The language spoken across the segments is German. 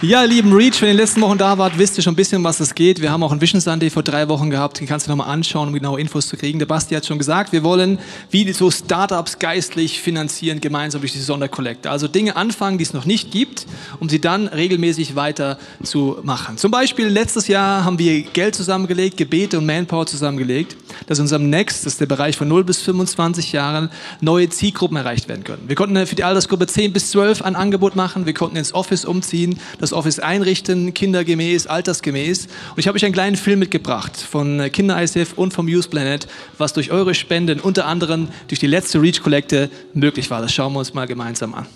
Ja, lieben Reach, wenn ihr in den letzten Wochen da wart, wisst ihr schon ein bisschen, was es geht. Wir haben auch einen Vision Sunday vor drei Wochen gehabt. Den kannst du nochmal anschauen, um genaue Infos zu kriegen. Der Basti hat schon gesagt, wir wollen wie so Startups geistlich finanzieren, gemeinsam durch die Sonderkollekte. Also Dinge anfangen, die es noch nicht gibt, um sie dann regelmäßig weiter zu machen. Zum Beispiel letztes Jahr haben wir Geld zusammengelegt, Gebete und Manpower zusammengelegt, dass in unserem Next, das ist der Bereich von 0 bis 25 Jahren, neue Zielgruppen erreicht werden können. Wir konnten für die Altersgruppe 10 bis 12 ein Angebot machen. Wir konnten ins Office umziehen. Das das Office einrichten, kindergemäß, altersgemäß. Und ich habe euch einen kleinen Film mitgebracht von Kinder ICF und vom Youth Planet, was durch eure Spenden, unter anderem durch die letzte Reach Kollekte, möglich war. Das schauen wir uns mal gemeinsam an.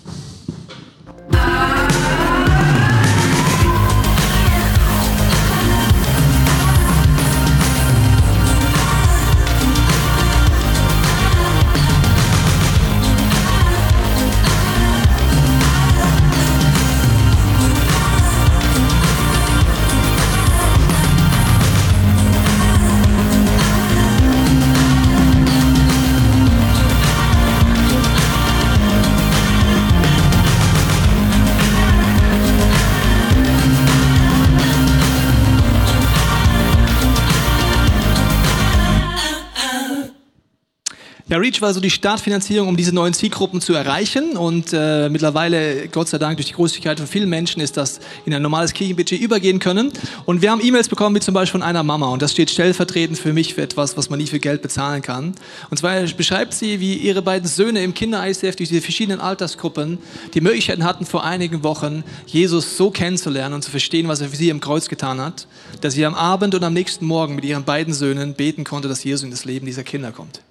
Ja, Reach war so die Startfinanzierung, um diese neuen Zielgruppen zu erreichen. Und äh, mittlerweile, Gott sei Dank, durch die Großzügigkeit von vielen Menschen ist das in ein normales Kirchenbudget übergehen können. Und wir haben E-Mails bekommen, wie zum Beispiel von einer Mama. Und das steht stellvertretend für mich für etwas, was man nie für Geld bezahlen kann. Und zwar beschreibt sie, wie ihre beiden Söhne im Kinder-ICF durch diese verschiedenen Altersgruppen die Möglichkeiten hatten, vor einigen Wochen Jesus so kennenzulernen und zu verstehen, was er für sie im Kreuz getan hat, dass sie am Abend und am nächsten Morgen mit ihren beiden Söhnen beten konnte, dass Jesus in das Leben dieser Kinder kommt.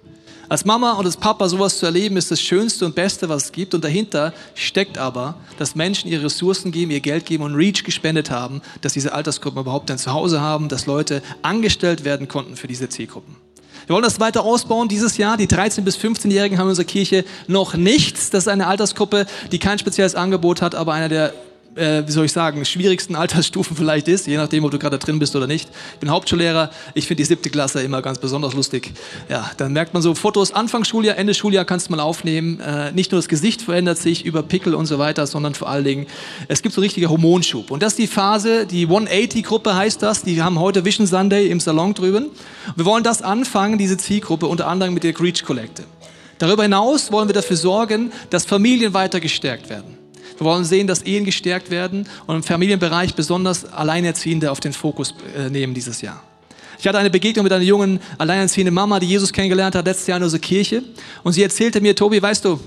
Als Mama und als Papa sowas zu erleben, ist das Schönste und Beste, was es gibt. Und dahinter steckt aber, dass Menschen ihre Ressourcen geben, ihr Geld geben und Reach gespendet haben, dass diese Altersgruppen überhaupt ein Zuhause haben, dass Leute angestellt werden konnten für diese Zielgruppen. Wir wollen das weiter ausbauen dieses Jahr. Die 13- bis 15-Jährigen haben in unserer Kirche noch nichts. Das ist eine Altersgruppe, die kein spezielles Angebot hat, aber einer der äh, wie soll ich sagen, schwierigsten Altersstufen vielleicht ist, je nachdem, ob du gerade drin bist oder nicht. Ich bin Hauptschullehrer, ich finde die siebte Klasse immer ganz besonders lustig. Ja, dann merkt man so Fotos, Anfang Schuljahr, Ende Schuljahr kannst du mal aufnehmen. Äh, nicht nur das Gesicht verändert sich über Pickel und so weiter, sondern vor allen Dingen, es gibt so richtiger Hormonschub. Und das ist die Phase, die 180-Gruppe heißt das, die haben heute Vision Sunday im Salon drüben. Wir wollen das anfangen, diese Zielgruppe, unter anderem mit der Reach Kollekte. Darüber hinaus wollen wir dafür sorgen, dass Familien weiter gestärkt werden. Wir wollen sehen, dass Ehen gestärkt werden und im Familienbereich besonders Alleinerziehende auf den Fokus äh, nehmen dieses Jahr. Ich hatte eine Begegnung mit einer jungen, alleinerziehenden Mama, die Jesus kennengelernt hat, letztes Jahr in unserer Kirche. Und sie erzählte mir, Tobi, weißt du,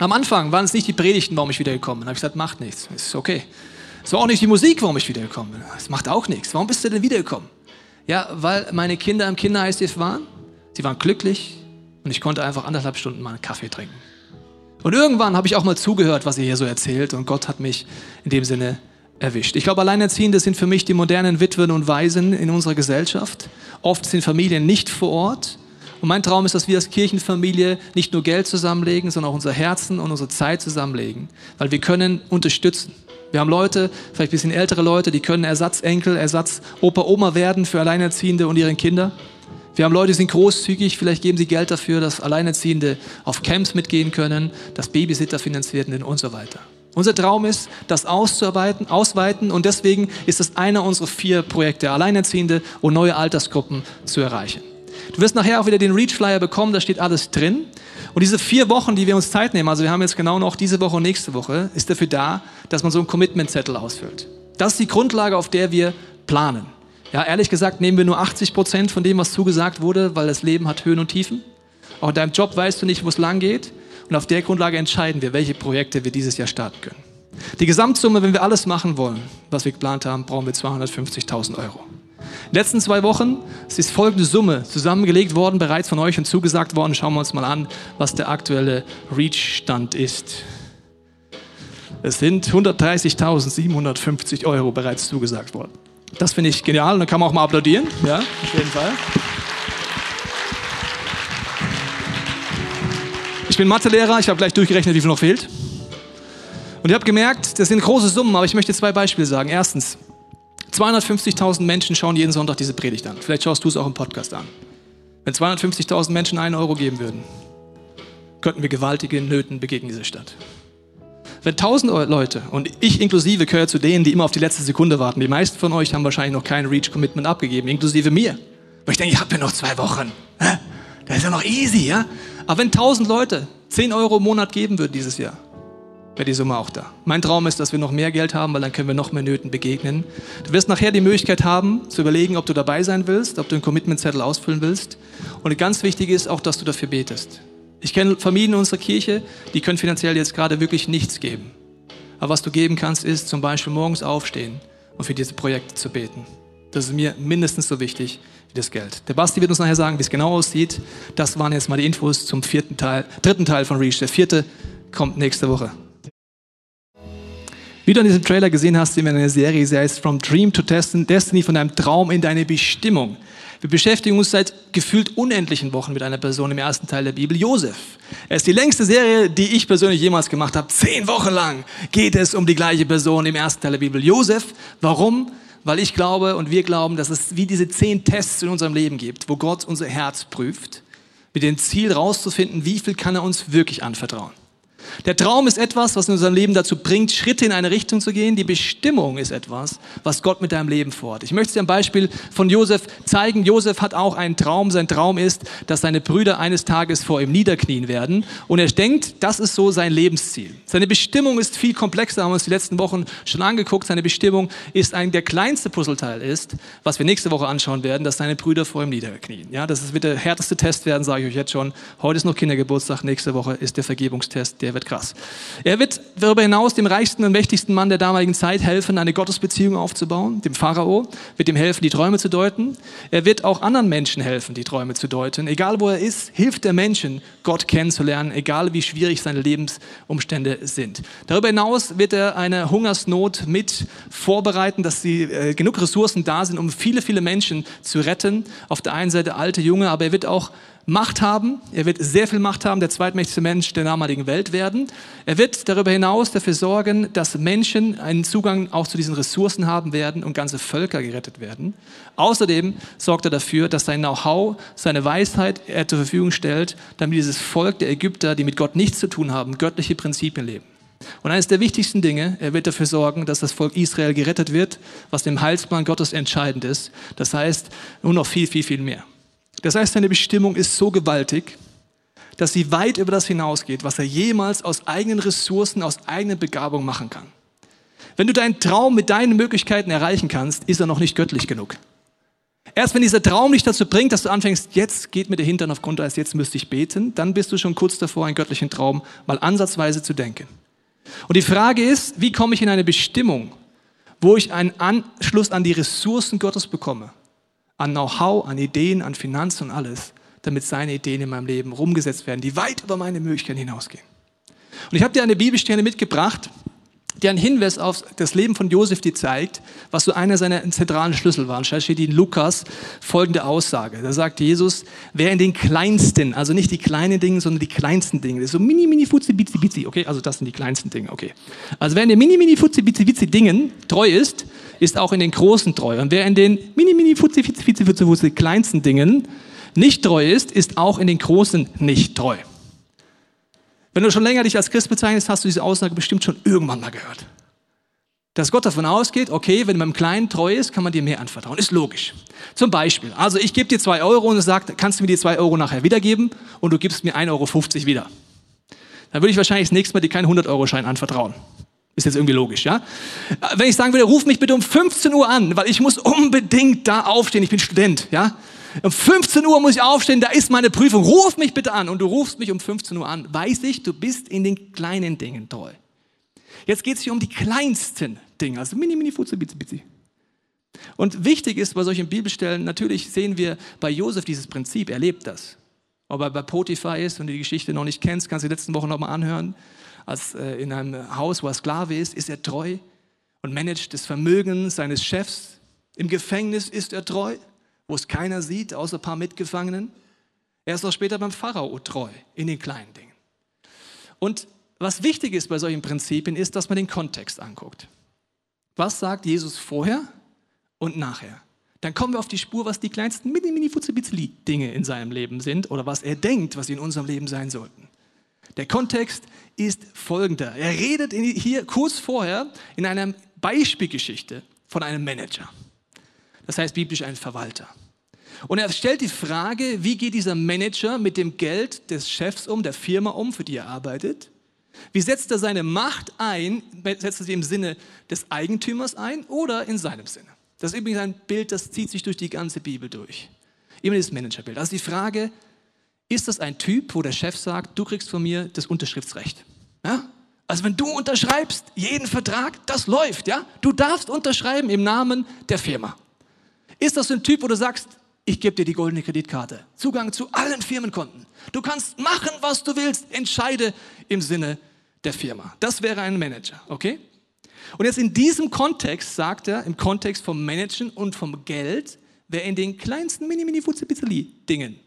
am Anfang waren es nicht die Predigten, warum ich wiedergekommen bin. Da habe ich gesagt, macht nichts, ist okay. Es war auch nicht die Musik, warum ich wiedergekommen bin. Es macht auch nichts. Warum bist du denn wiedergekommen? Ja, weil meine Kinder im Kinderheißdienst waren. Sie waren glücklich und ich konnte einfach anderthalb Stunden mal einen Kaffee trinken. Und irgendwann habe ich auch mal zugehört, was ihr hier so erzählt und Gott hat mich in dem Sinne erwischt. Ich glaube, Alleinerziehende sind für mich die modernen Witwen und Waisen in unserer Gesellschaft. Oft sind Familien nicht vor Ort. Und mein Traum ist, dass wir als Kirchenfamilie nicht nur Geld zusammenlegen, sondern auch unser Herzen und unsere Zeit zusammenlegen, weil wir können unterstützen. Wir haben Leute, vielleicht ein bisschen ältere Leute, die können Ersatzenkel, Ersatz Opa, Oma werden für Alleinerziehende und ihre Kinder. Wir haben Leute, die sind großzügig, vielleicht geben sie Geld dafür, dass Alleinerziehende auf Camps mitgehen können, dass Babysitter finanziert werden und so weiter. Unser Traum ist, das auszuarbeiten, ausweiten und deswegen ist es einer unserer vier Projekte, Alleinerziehende und neue Altersgruppen zu erreichen. Du wirst nachher auch wieder den Reach Flyer bekommen, da steht alles drin. Und diese vier Wochen, die wir uns Zeit nehmen, also wir haben jetzt genau noch diese Woche und nächste Woche, ist dafür da, dass man so einen Commitment-Zettel ausfüllt. Das ist die Grundlage, auf der wir planen. Ja, ehrlich gesagt nehmen wir nur 80 Prozent von dem, was zugesagt wurde, weil das Leben hat Höhen und Tiefen. Auch in deinem Job weißt du nicht, wo es lang geht. Und auf der Grundlage entscheiden wir, welche Projekte wir dieses Jahr starten können. Die Gesamtsumme, wenn wir alles machen wollen, was wir geplant haben, brauchen wir 250.000 Euro. In den letzten zwei Wochen ist folgende Summe zusammengelegt worden, bereits von euch und zugesagt worden. Schauen wir uns mal an, was der aktuelle Reach-Stand ist. Es sind 130.750 Euro bereits zugesagt worden. Das finde ich genial und da kann man auch mal applaudieren. Ja, auf jeden Fall. Ich bin Mathelehrer, ich habe gleich durchgerechnet, wie viel noch fehlt. Und ich habe gemerkt, das sind große Summen, aber ich möchte zwei Beispiele sagen. Erstens, 250.000 Menschen schauen jeden Sonntag diese Predigt an. Vielleicht schaust du es auch im Podcast an. Wenn 250.000 Menschen einen Euro geben würden, könnten wir gewaltige Nöten begegnen dieser Stadt. Wenn tausend Leute, und ich inklusive gehöre zu denen, die immer auf die letzte Sekunde warten, die meisten von euch haben wahrscheinlich noch kein Reach-Commitment abgegeben, inklusive mir. Weil ich denke, ich habe ja noch zwei Wochen. Das ist ja noch easy, ja? Aber wenn tausend Leute 10 Euro im Monat geben würden dieses Jahr, wäre die Summe auch da. Mein Traum ist, dass wir noch mehr Geld haben, weil dann können wir noch mehr Nöten begegnen. Du wirst nachher die Möglichkeit haben, zu überlegen, ob du dabei sein willst, ob du einen Commitment-Zettel ausfüllen willst. Und ganz wichtig ist auch, dass du dafür betest. Ich kenne Familien in unserer Kirche, die können finanziell jetzt gerade wirklich nichts geben. Aber was du geben kannst, ist zum Beispiel morgens aufstehen und für diese Projekte zu beten. Das ist mir mindestens so wichtig wie das Geld. Der Basti wird uns nachher sagen, wie es genau aussieht. Das waren jetzt mal die Infos zum vierten Teil, dritten Teil von Reach. Der vierte kommt nächste Woche. Wie du in diesem Trailer gesehen hast, sehen wir eine Serie, sie heißt From Dream to Destiny, von deinem Traum in deine Bestimmung. Wir beschäftigen uns seit gefühlt unendlichen Wochen mit einer Person im ersten Teil der Bibel, Josef. Er ist die längste Serie, die ich persönlich jemals gemacht habe. Zehn Wochen lang geht es um die gleiche Person im ersten Teil der Bibel, Josef. Warum? Weil ich glaube und wir glauben, dass es wie diese zehn Tests in unserem Leben gibt, wo Gott unser Herz prüft, mit dem Ziel rauszufinden, wie viel kann er uns wirklich anvertrauen. Der Traum ist etwas, was in unserem Leben dazu bringt, Schritte in eine Richtung zu gehen. Die Bestimmung ist etwas, was Gott mit deinem Leben vorhat. Ich möchte dir ein Beispiel von Josef zeigen. Josef hat auch einen Traum. Sein Traum ist, dass seine Brüder eines Tages vor ihm niederknien werden. Und er denkt, das ist so sein Lebensziel. Seine Bestimmung ist viel komplexer, haben wir uns die letzten Wochen schon angeguckt. Seine Bestimmung ist ein, der kleinste Puzzleteil ist, was wir nächste Woche anschauen werden, dass seine Brüder vor ihm niederknien. Ja, das wird der härteste Test werden, sage ich euch jetzt schon. Heute ist noch Kindergeburtstag, nächste Woche ist der Vergebungstest, der wird krass. Er wird darüber hinaus dem reichsten und mächtigsten Mann der damaligen Zeit helfen, eine Gottesbeziehung aufzubauen, dem Pharao, wird ihm helfen, die Träume zu deuten. Er wird auch anderen Menschen helfen, die Träume zu deuten. Egal wo er ist, hilft der Menschen, Gott kennenzulernen, egal wie schwierig seine Lebensumstände sind. Darüber hinaus wird er eine Hungersnot mit vorbereiten, dass sie, äh, genug Ressourcen da sind, um viele, viele Menschen zu retten. Auf der einen Seite alte, junge, aber er wird auch Macht haben. Er wird sehr viel Macht haben, der zweitmächtigste Mensch der damaligen Welt werden. Er wird darüber hinaus dafür sorgen, dass Menschen einen Zugang auch zu diesen Ressourcen haben werden und ganze Völker gerettet werden. Außerdem sorgt er dafür, dass sein Know-how, seine Weisheit er zur Verfügung stellt, damit dieses Volk der Ägypter, die mit Gott nichts zu tun haben, göttliche Prinzipien leben. Und eines der wichtigsten Dinge, er wird dafür sorgen, dass das Volk Israel gerettet wird, was dem Heilsplan Gottes entscheidend ist. Das heißt, nur noch viel, viel, viel mehr. Das heißt, seine Bestimmung ist so gewaltig, dass sie weit über das hinausgeht, was er jemals aus eigenen Ressourcen, aus eigenen Begabungen machen kann. Wenn du deinen Traum mit deinen Möglichkeiten erreichen kannst, ist er noch nicht göttlich genug. Erst wenn dieser Traum dich dazu bringt, dass du anfängst, jetzt geht mir der Hintern auf Grundeis, jetzt müsste ich beten, dann bist du schon kurz davor, einen göttlichen Traum mal ansatzweise zu denken. Und die Frage ist, wie komme ich in eine Bestimmung, wo ich einen Anschluss an die Ressourcen Gottes bekomme? An Know-how, an Ideen, an Finanzen und alles, damit seine Ideen in meinem Leben rumgesetzt werden, die weit über meine Möglichkeiten hinausgehen. Und ich habe dir eine Bibelstelle mitgebracht, die einen Hinweis auf das Leben von Josef dir zeigt, was so einer seiner zentralen Schlüssel war. Und da steht in Lukas folgende Aussage. Da sagt Jesus, wer in den kleinsten, also nicht die kleinen Dinge, sondern die kleinsten Dinge, das ist so mini, mini, futzi, bitzi, bitzi, okay, also das sind die kleinsten Dinge, okay. Also wer in den mini, mini, futzi, bitzi, bitzi Dingen treu ist, ist auch in den großen treu. Und wer in den mini, mini, futzi, futzi, futzi, futzi, futzi kleinsten Dingen nicht treu ist, ist auch in den großen nicht treu. Wenn du schon länger dich als Christ bezeichnest, hast du diese Aussage bestimmt schon irgendwann mal gehört. Dass Gott davon ausgeht, okay, wenn man im Kleinen treu ist, kann man dir mehr anvertrauen. Ist logisch. Zum Beispiel, also ich gebe dir zwei Euro und sagt, kannst du mir die zwei Euro nachher wiedergeben und du gibst mir 1,50 Euro wieder. Dann würde ich wahrscheinlich das nächste Mal dir keinen 100-Euro-Schein anvertrauen. Ist jetzt irgendwie logisch, ja? Wenn ich sagen würde, ruf mich bitte um 15 Uhr an, weil ich muss unbedingt da aufstehen, ich bin Student, ja? Um 15 Uhr muss ich aufstehen, da ist meine Prüfung. Ruf mich bitte an. Und du rufst mich um 15 Uhr an. Weiß ich, du bist in den kleinen Dingen treu. Jetzt geht es hier um die kleinsten Dinge. Also mini, mini, futze, bitzi, bitzi. Und wichtig ist bei solchen Bibelstellen, natürlich sehen wir bei Josef dieses Prinzip, er lebt das. Ob er bei Potiphar ist und die Geschichte noch nicht kennst, kannst du die letzten Wochen nochmal anhören. Als äh, in einem Haus, wo er Sklave ist, ist er treu und managt das Vermögen seines Chefs. Im Gefängnis ist er treu wo es keiner sieht, außer ein paar Mitgefangenen. Er ist auch später beim Pharao treu, in den kleinen Dingen. Und was wichtig ist bei solchen Prinzipien, ist, dass man den Kontext anguckt. Was sagt Jesus vorher und nachher. Dann kommen wir auf die Spur, was die kleinsten mini mini dinge in seinem Leben sind oder was er denkt, was sie in unserem Leben sein sollten. Der Kontext ist folgender. Er redet hier kurz vorher in einer Beispielgeschichte von einem Manager. Das heißt biblisch ein Verwalter. Und er stellt die Frage, wie geht dieser Manager mit dem Geld des Chefs um, der Firma um, für die er arbeitet? Wie setzt er seine Macht ein? Setzt er sie im Sinne des Eigentümers ein oder in seinem Sinne? Das ist übrigens ein Bild, das zieht sich durch die ganze Bibel durch. Immer das Managerbild. Also die Frage, ist das ein Typ, wo der Chef sagt, du kriegst von mir das Unterschriftsrecht? Ja? Also wenn du unterschreibst, jeden Vertrag, das läuft, ja? Du darfst unterschreiben im Namen der Firma. Ist das ein Typ, wo du sagst, ich gebe dir die goldene Kreditkarte, Zugang zu allen Firmenkonten. Du kannst machen, was du willst, entscheide im Sinne der Firma. Das wäre ein Manager, okay? Und jetzt in diesem Kontext sagt er, im Kontext vom Managen und vom Geld, wer in den kleinsten mini mini dingen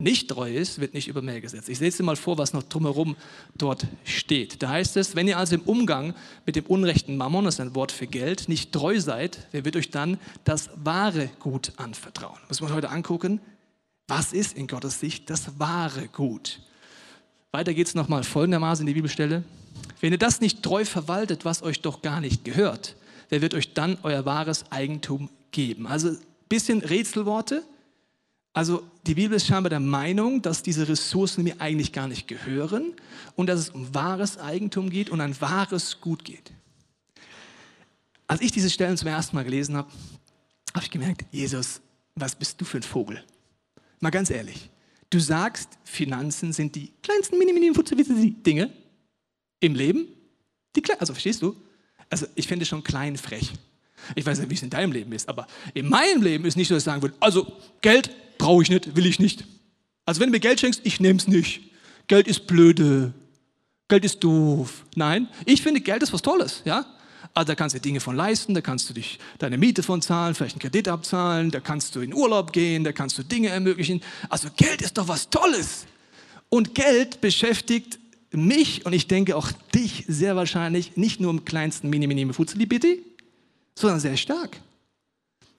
nicht treu ist, wird nicht über Mehl gesetzt. Ich lese dir mal vor, was noch drumherum dort steht. Da heißt es, wenn ihr also im Umgang mit dem unrechten Mammon, das ist ein Wort für Geld, nicht treu seid, wer wird euch dann das wahre Gut anvertrauen? Muss man heute angucken, was ist in Gottes Sicht das wahre Gut? Weiter geht es nochmal folgendermaßen in die Bibelstelle. Wenn ihr das nicht treu verwaltet, was euch doch gar nicht gehört, wer wird euch dann euer wahres Eigentum geben? Also ein bisschen Rätselworte, also die Bibel ist scheinbar der Meinung, dass diese Ressourcen mir eigentlich gar nicht gehören und dass es um wahres Eigentum geht und ein wahres Gut geht. Als ich diese Stellen zum ersten Mal gelesen habe, habe ich gemerkt, Jesus, was bist du für ein Vogel? Mal ganz ehrlich. Du sagst, Finanzen sind die kleinsten mini mini Dinge im Leben. Die klein, also verstehst du? Also ich finde schon klein frech. Ich weiß nicht, wie es in deinem Leben ist, aber in meinem Leben ist nicht so, dass ich sagen würde, also Geld brauche ich nicht, will ich nicht. Also wenn du mir Geld schenkst, ich nehme es nicht. Geld ist blöde. Geld ist doof. Nein, ich finde, Geld ist was Tolles, ja. Also da kannst du Dinge von leisten, da kannst du dich deine Miete von zahlen, vielleicht einen Kredit abzahlen, da kannst du in Urlaub gehen, da kannst du Dinge ermöglichen. Also Geld ist doch was Tolles. Und Geld beschäftigt mich und ich denke auch dich sehr wahrscheinlich nicht nur im kleinsten mini mini futzeli bitte, sondern sehr stark.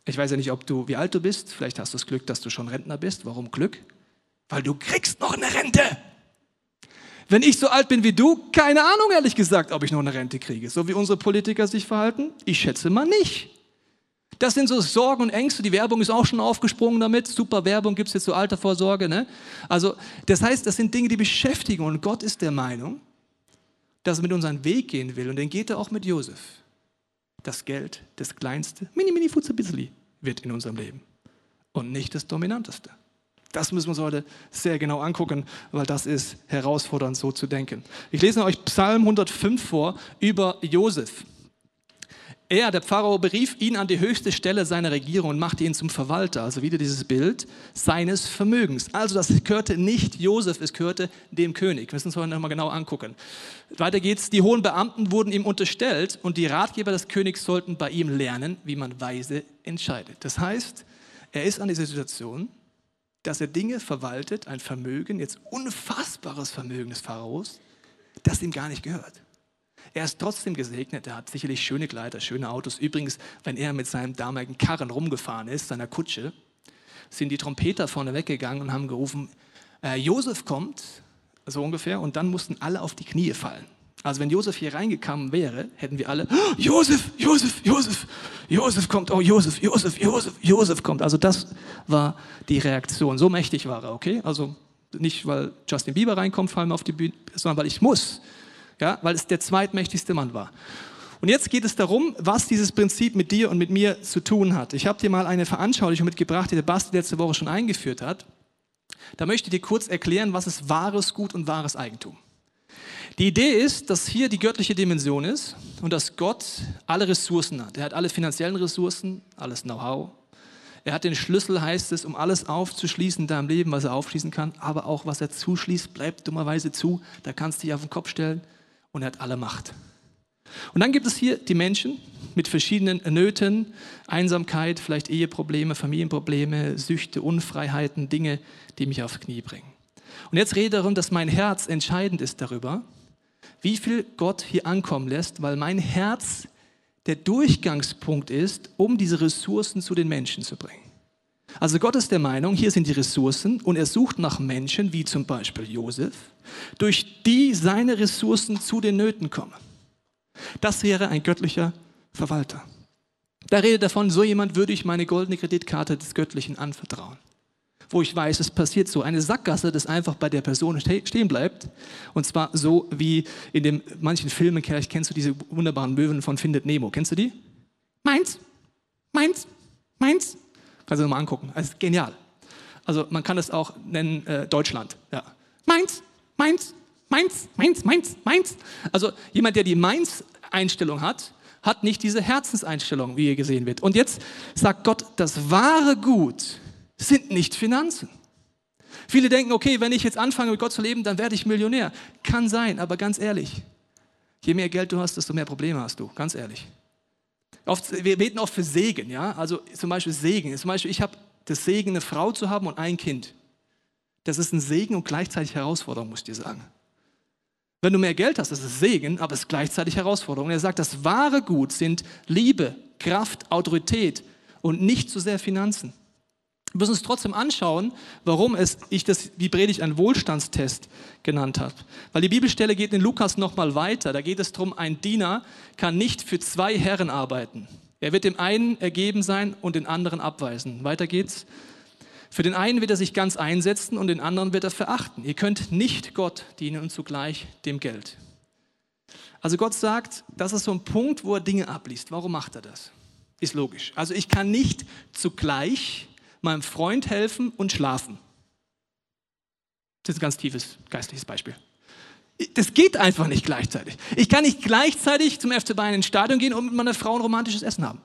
Ich weiß ja nicht, ob du, wie alt du bist. Vielleicht hast du das Glück, dass du schon Rentner bist. Warum Glück? Weil du kriegst noch eine Rente. Wenn ich so alt bin wie du, keine Ahnung, ehrlich gesagt, ob ich noch eine Rente kriege. So wie unsere Politiker sich verhalten? Ich schätze mal nicht. Das sind so Sorgen und Ängste. Die Werbung ist auch schon aufgesprungen damit. Super Werbung gibt es jetzt zur Altersvorsorge. Ne? Also, das heißt, das sind Dinge, die beschäftigen. Und Gott ist der Meinung, dass er mit uns einen Weg gehen will. Und den geht er auch mit Josef. Das Geld, das kleinste, mini, mini, futze, bissli wird in unserem Leben und nicht das Dominanteste. Das müssen wir uns heute sehr genau angucken, weil das ist herausfordernd, so zu denken. Ich lese euch Psalm 105 vor über Josef. Er, der Pharao, berief ihn an die höchste Stelle seiner Regierung und machte ihn zum Verwalter, also wieder dieses Bild seines Vermögens. Also das gehörte nicht Josef, es gehörte dem König. Wir müssen uns heute nochmal genau angucken. Weiter geht's. Die hohen Beamten wurden ihm unterstellt und die Ratgeber des Königs sollten bei ihm lernen, wie man weise entscheidet. Das heißt, er ist an dieser Situation, dass er Dinge verwaltet, ein Vermögen, jetzt unfassbares Vermögen des Pharaos, das ihm gar nicht gehört. Er ist trotzdem gesegnet, er hat sicherlich schöne Kleider, schöne Autos. Übrigens, wenn er mit seinem damaligen Karren rumgefahren ist, seiner Kutsche, sind die Trompeter vorne weggegangen und haben gerufen, äh, Josef kommt, so ungefähr, und dann mussten alle auf die Knie fallen. Also wenn Josef hier reingekommen wäre, hätten wir alle, oh, Josef, Josef, Josef, Josef kommt, oh Josef, Josef, Josef, Josef kommt. Also das war die Reaktion. So mächtig war er, okay? Also nicht, weil Justin Bieber reinkommt, fallen wir auf die Bühne, sondern weil ich muss ja, weil es der zweitmächtigste Mann war. Und jetzt geht es darum, was dieses Prinzip mit dir und mit mir zu tun hat. Ich habe dir mal eine Veranschaulichung mitgebracht, die der Basti letzte Woche schon eingeführt hat. Da möchte ich dir kurz erklären, was ist wahres Gut und wahres Eigentum. Die Idee ist, dass hier die göttliche Dimension ist und dass Gott alle Ressourcen hat. Er hat alle finanziellen Ressourcen, alles Know-how. Er hat den Schlüssel, heißt es, um alles aufzuschließen in deinem Leben, was er aufschließen kann. Aber auch was er zuschließt, bleibt dummerweise zu. Da kannst du dich auf den Kopf stellen und er hat alle Macht. Und dann gibt es hier die Menschen mit verschiedenen Nöten, Einsamkeit, vielleicht Eheprobleme, Familienprobleme, Süchte, Unfreiheiten, Dinge, die mich aufs Knie bringen. Und jetzt rede darum, dass mein Herz entscheidend ist darüber, wie viel Gott hier ankommen lässt, weil mein Herz der Durchgangspunkt ist, um diese Ressourcen zu den Menschen zu bringen. Also Gott ist der Meinung, hier sind die Ressourcen und er sucht nach Menschen, wie zum Beispiel Josef, durch die seine Ressourcen zu den Nöten kommen. Das wäre ein göttlicher Verwalter. Da redet davon, so jemand würde ich meine goldene Kreditkarte des Göttlichen anvertrauen. Wo ich weiß, es passiert so. Eine Sackgasse, das einfach bei der Person stehen bleibt. Und zwar so wie in den manchen Filmen, vielleicht kennst du diese wunderbaren Möwen von Findet Nemo. Kennst du die? Meins, meins, meins. Kannst du dir mal angucken. Das ist genial. Also man kann es auch nennen äh, Deutschland. Ja. Meins, meins, meins, meins, meins, meins. Also jemand, der die Meins-Einstellung hat, hat nicht diese Herzenseinstellung, wie hier gesehen wird. Und jetzt sagt Gott, das wahre Gut sind nicht Finanzen. Viele denken, okay, wenn ich jetzt anfange mit Gott zu leben, dann werde ich Millionär. Kann sein, aber ganz ehrlich, je mehr Geld du hast, desto mehr Probleme hast du, ganz ehrlich. Oft, wir beten oft für Segen, ja, also zum Beispiel Segen. Zum Beispiel, ich habe das Segen, eine Frau zu haben und ein Kind. Das ist ein Segen und gleichzeitig Herausforderung, muss ich dir sagen. Wenn du mehr Geld hast, das ist Segen, aber es ist gleichzeitig Herausforderung. er sagt, das wahre Gut sind Liebe, Kraft, Autorität und nicht so sehr Finanzen. Wir müssen uns trotzdem anschauen, warum es, ich das, die Predigt einen Wohlstandstest genannt habe. Weil die Bibelstelle geht in Lukas nochmal weiter. Da geht es darum, ein Diener kann nicht für zwei Herren arbeiten. Er wird dem einen ergeben sein und den anderen abweisen. Weiter geht's. Für den einen wird er sich ganz einsetzen und den anderen wird er verachten. Ihr könnt nicht Gott dienen und zugleich dem Geld. Also Gott sagt, das ist so ein Punkt, wo er Dinge abliest. Warum macht er das? Ist logisch. Also ich kann nicht zugleich meinem Freund helfen und schlafen. Das ist ein ganz tiefes geistliches Beispiel. Das geht einfach nicht gleichzeitig. Ich kann nicht gleichzeitig zum FC Bayern ins Stadion gehen und mit meiner Frau ein romantisches Essen haben.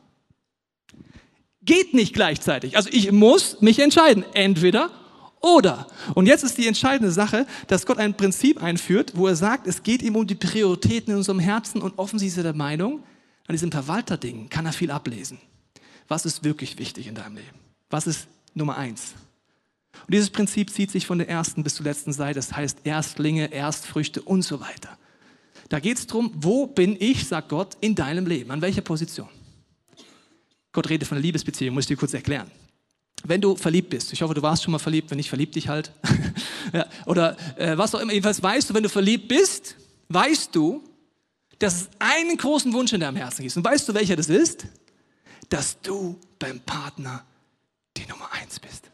Geht nicht gleichzeitig. Also ich muss mich entscheiden. Entweder oder. Und jetzt ist die entscheidende Sache, dass Gott ein Prinzip einführt, wo er sagt, es geht ihm um die Prioritäten in unserem Herzen und offensichtlich ist er der Meinung, an diesem Verwalterding kann er viel ablesen. Was ist wirklich wichtig in deinem Leben? Was ist Nummer eins? Und dieses Prinzip zieht sich von der ersten bis zur letzten Seite. Das heißt Erstlinge, Erstfrüchte und so weiter. Da geht es darum, wo bin ich, sagt Gott, in deinem Leben? An welcher Position? Gott redet von einer Liebesbeziehung, muss ich dir kurz erklären. Wenn du verliebt bist, ich hoffe, du warst schon mal verliebt, wenn nicht, verlieb dich halt. ja, oder äh, was auch immer, jedenfalls weißt du, wenn du verliebt bist, weißt du, dass es einen großen Wunsch in deinem Herzen gibt. Und weißt du, welcher das ist? Dass du beim Partner die Nummer eins bist.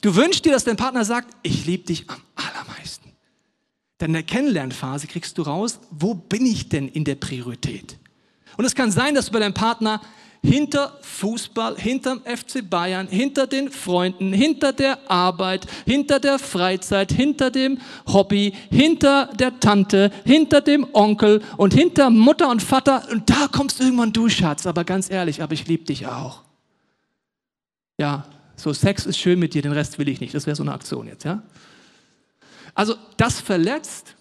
Du wünschst dir, dass dein Partner sagt, ich liebe dich am allermeisten. Dann in der Kennenlernphase kriegst du raus, wo bin ich denn in der Priorität? Und es kann sein, dass du bei deinem Partner hinter Fußball, hinterm FC Bayern, hinter den Freunden, hinter der Arbeit, hinter der Freizeit, hinter dem Hobby, hinter der Tante, hinter dem Onkel und hinter Mutter und Vater. Und da kommst du irgendwann du, Schatz. Aber ganz ehrlich, aber ich liebe dich auch. Ja, so Sex ist schön mit dir, den Rest will ich nicht. Das wäre so eine Aktion jetzt, ja? Also das verletzt.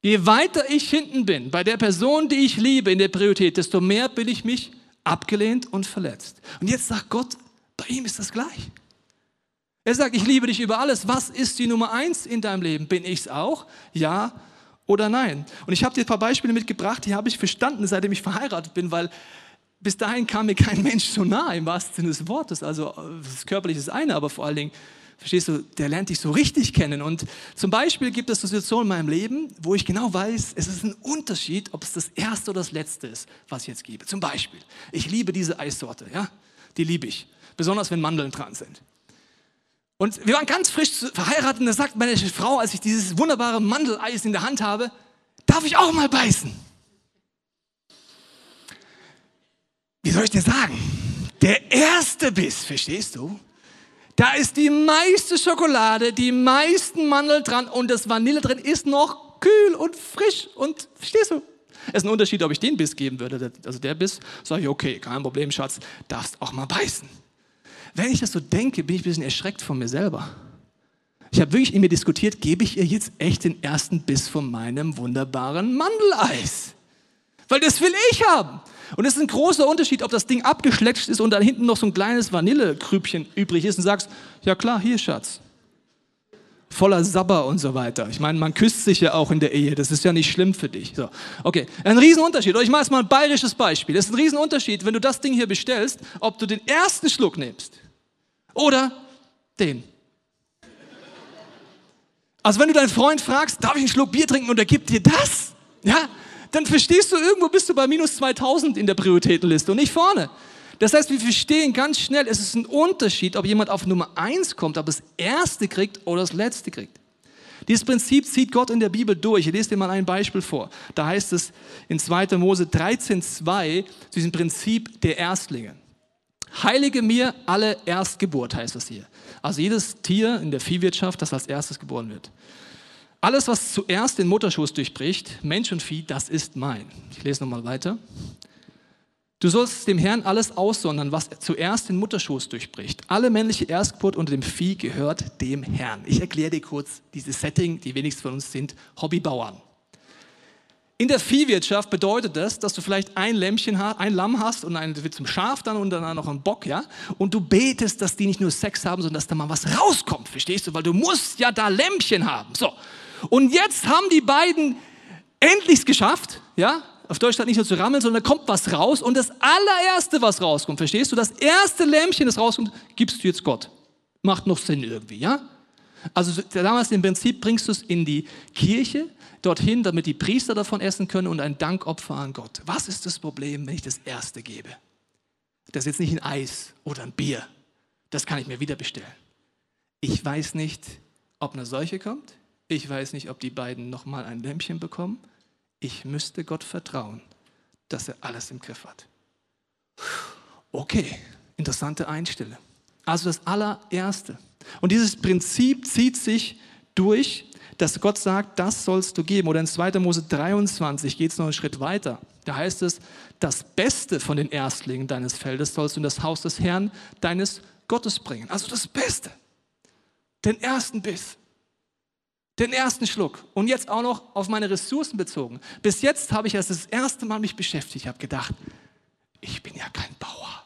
Je weiter ich hinten bin, bei der Person, die ich liebe, in der Priorität, desto mehr bin ich mich abgelehnt und verletzt. Und jetzt sagt Gott, bei ihm ist das gleich. Er sagt, ich liebe dich über alles. Was ist die Nummer eins in deinem Leben? Bin ich es auch? Ja oder nein? Und ich habe dir ein paar Beispiele mitgebracht, die habe ich verstanden, seitdem ich verheiratet bin, weil bis dahin kam mir kein Mensch so nah im wahrsten Sinne des Wortes. Also das Körperliche ist eine, aber vor allen Dingen, verstehst du, der lernt dich so richtig kennen. Und zum Beispiel gibt es Situationen in meinem Leben, wo ich genau weiß, es ist ein Unterschied, ob es das erste oder das letzte ist, was ich jetzt gebe. Zum Beispiel, ich liebe diese Eissorte, ja, die liebe ich, besonders wenn Mandeln dran sind. Und wir waren ganz frisch verheiratet und da sagt meine Frau, als ich dieses wunderbare Mandeleis in der Hand habe, darf ich auch mal beißen? Wie soll ich dir sagen, der erste Biss, verstehst du? Da ist die meiste Schokolade, die meisten Mandeln dran und das Vanille drin ist noch kühl und frisch und verstehst du? Es ist ein Unterschied, ob ich den Biss geben würde. Also der Biss, sage ich, okay, kein Problem, Schatz, darfst auch mal beißen. Wenn ich das so denke, bin ich ein bisschen erschreckt von mir selber. Ich habe wirklich in mir diskutiert, gebe ich ihr jetzt echt den ersten Biss von meinem wunderbaren Mandeleis? Weil das will ich haben. Und es ist ein großer Unterschied, ob das Ding abgeschleckt ist und da hinten noch so ein kleines Vanillekrübchen übrig ist und sagst, ja klar, hier Schatz. voller Sabber und so weiter. Ich meine, man küsst sich ja auch in der Ehe, das ist ja nicht schlimm für dich. So, okay, ein Riesenunterschied. Ich mache jetzt mal ein bayerisches Beispiel. Das ist ein Riesenunterschied, wenn du das Ding hier bestellst, ob du den ersten Schluck nimmst oder den. Also wenn du deinen Freund fragst, darf ich einen Schluck Bier trinken und er gibt dir das? Ja, dann verstehst du, irgendwo bist du bei minus 2000 in der Prioritätenliste und nicht vorne. Das heißt, wir verstehen ganz schnell, es ist ein Unterschied, ob jemand auf Nummer eins kommt, ob das erste kriegt oder das letzte kriegt. Dieses Prinzip zieht Gott in der Bibel durch. Ich lese dir mal ein Beispiel vor. Da heißt es in 2. Mose 13,2 zu diesem Prinzip der Erstlinge. Heilige mir alle Erstgeburt, heißt das hier. Also jedes Tier in der Viehwirtschaft, das als erstes geboren wird. Alles, was zuerst den Mutterschuss durchbricht, Mensch und Vieh, das ist mein. Ich lese nochmal weiter. Du sollst dem Herrn alles aussondern, was zuerst den Mutterschoß durchbricht. Alle männliche Erstgeburt unter dem Vieh gehört dem Herrn. Ich erkläre dir kurz dieses Setting. Die wenigsten von uns sind Hobbybauern. In der Viehwirtschaft bedeutet das, dass du vielleicht ein Lämmchen, ein Lamm hast und ein zum Schaf dann und dann noch ein Bock, ja? Und du betest, dass die nicht nur Sex haben, sondern dass da mal was rauskommt, verstehst du? Weil du musst ja da Lämmchen haben. So. Und jetzt haben die beiden endlich geschafft, ja? auf Deutsch statt nicht nur zu rammeln, sondern da kommt was raus und das allererste, was rauskommt, verstehst du? Das erste Lämpchen, das rauskommt, gibst du jetzt Gott. Macht noch Sinn irgendwie, ja? Also damals im Prinzip bringst du es in die Kirche, dorthin, damit die Priester davon essen können und ein Dankopfer an Gott. Was ist das Problem, wenn ich das erste gebe? Das ist jetzt nicht ein Eis oder ein Bier. Das kann ich mir wieder bestellen. Ich weiß nicht, ob eine Seuche kommt. Ich weiß nicht, ob die beiden nochmal ein Lämpchen bekommen ich müsste Gott vertrauen, dass er alles im Griff hat. Okay, interessante Einstellung. Also das allererste. Und dieses Prinzip zieht sich durch, dass Gott sagt, das sollst du geben. Oder in 2. Mose 23 geht es noch einen Schritt weiter. Da heißt es, das Beste von den Erstlingen deines Feldes sollst du in das Haus des Herrn deines Gottes bringen. Also das Beste. Den ersten Biss den ersten Schluck und jetzt auch noch auf meine Ressourcen bezogen. Bis jetzt habe ich als das erste Mal mich beschäftigt, habe gedacht, ich bin ja kein Bauer.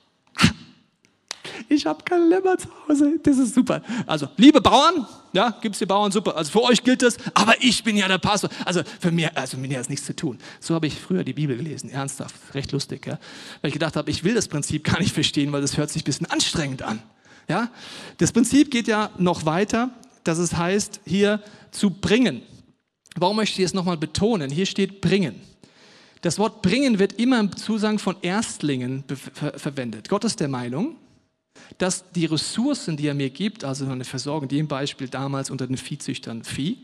Ich habe kein Lämmer zu Hause. Das ist super. Also, liebe Bauern, ja, gibt es die Bauern super. Also für euch gilt das, aber ich bin ja der Pastor. Also für mich, also mit mir hat es nichts zu tun. So habe ich früher die Bibel gelesen, ernsthaft, recht lustig, ja. Weil ich gedacht habe, ich will das Prinzip gar nicht verstehen, weil das hört sich ein bisschen anstrengend an. Ja, das Prinzip geht ja noch weiter dass es heißt, hier zu bringen. Warum möchte ich es nochmal betonen? Hier steht bringen. Das Wort bringen wird immer im Zusang von Erstlingen ver verwendet. Gott ist der Meinung, dass die Ressourcen, die er mir gibt, also eine Versorgung, die im Beispiel damals unter den Viehzüchtern Vieh,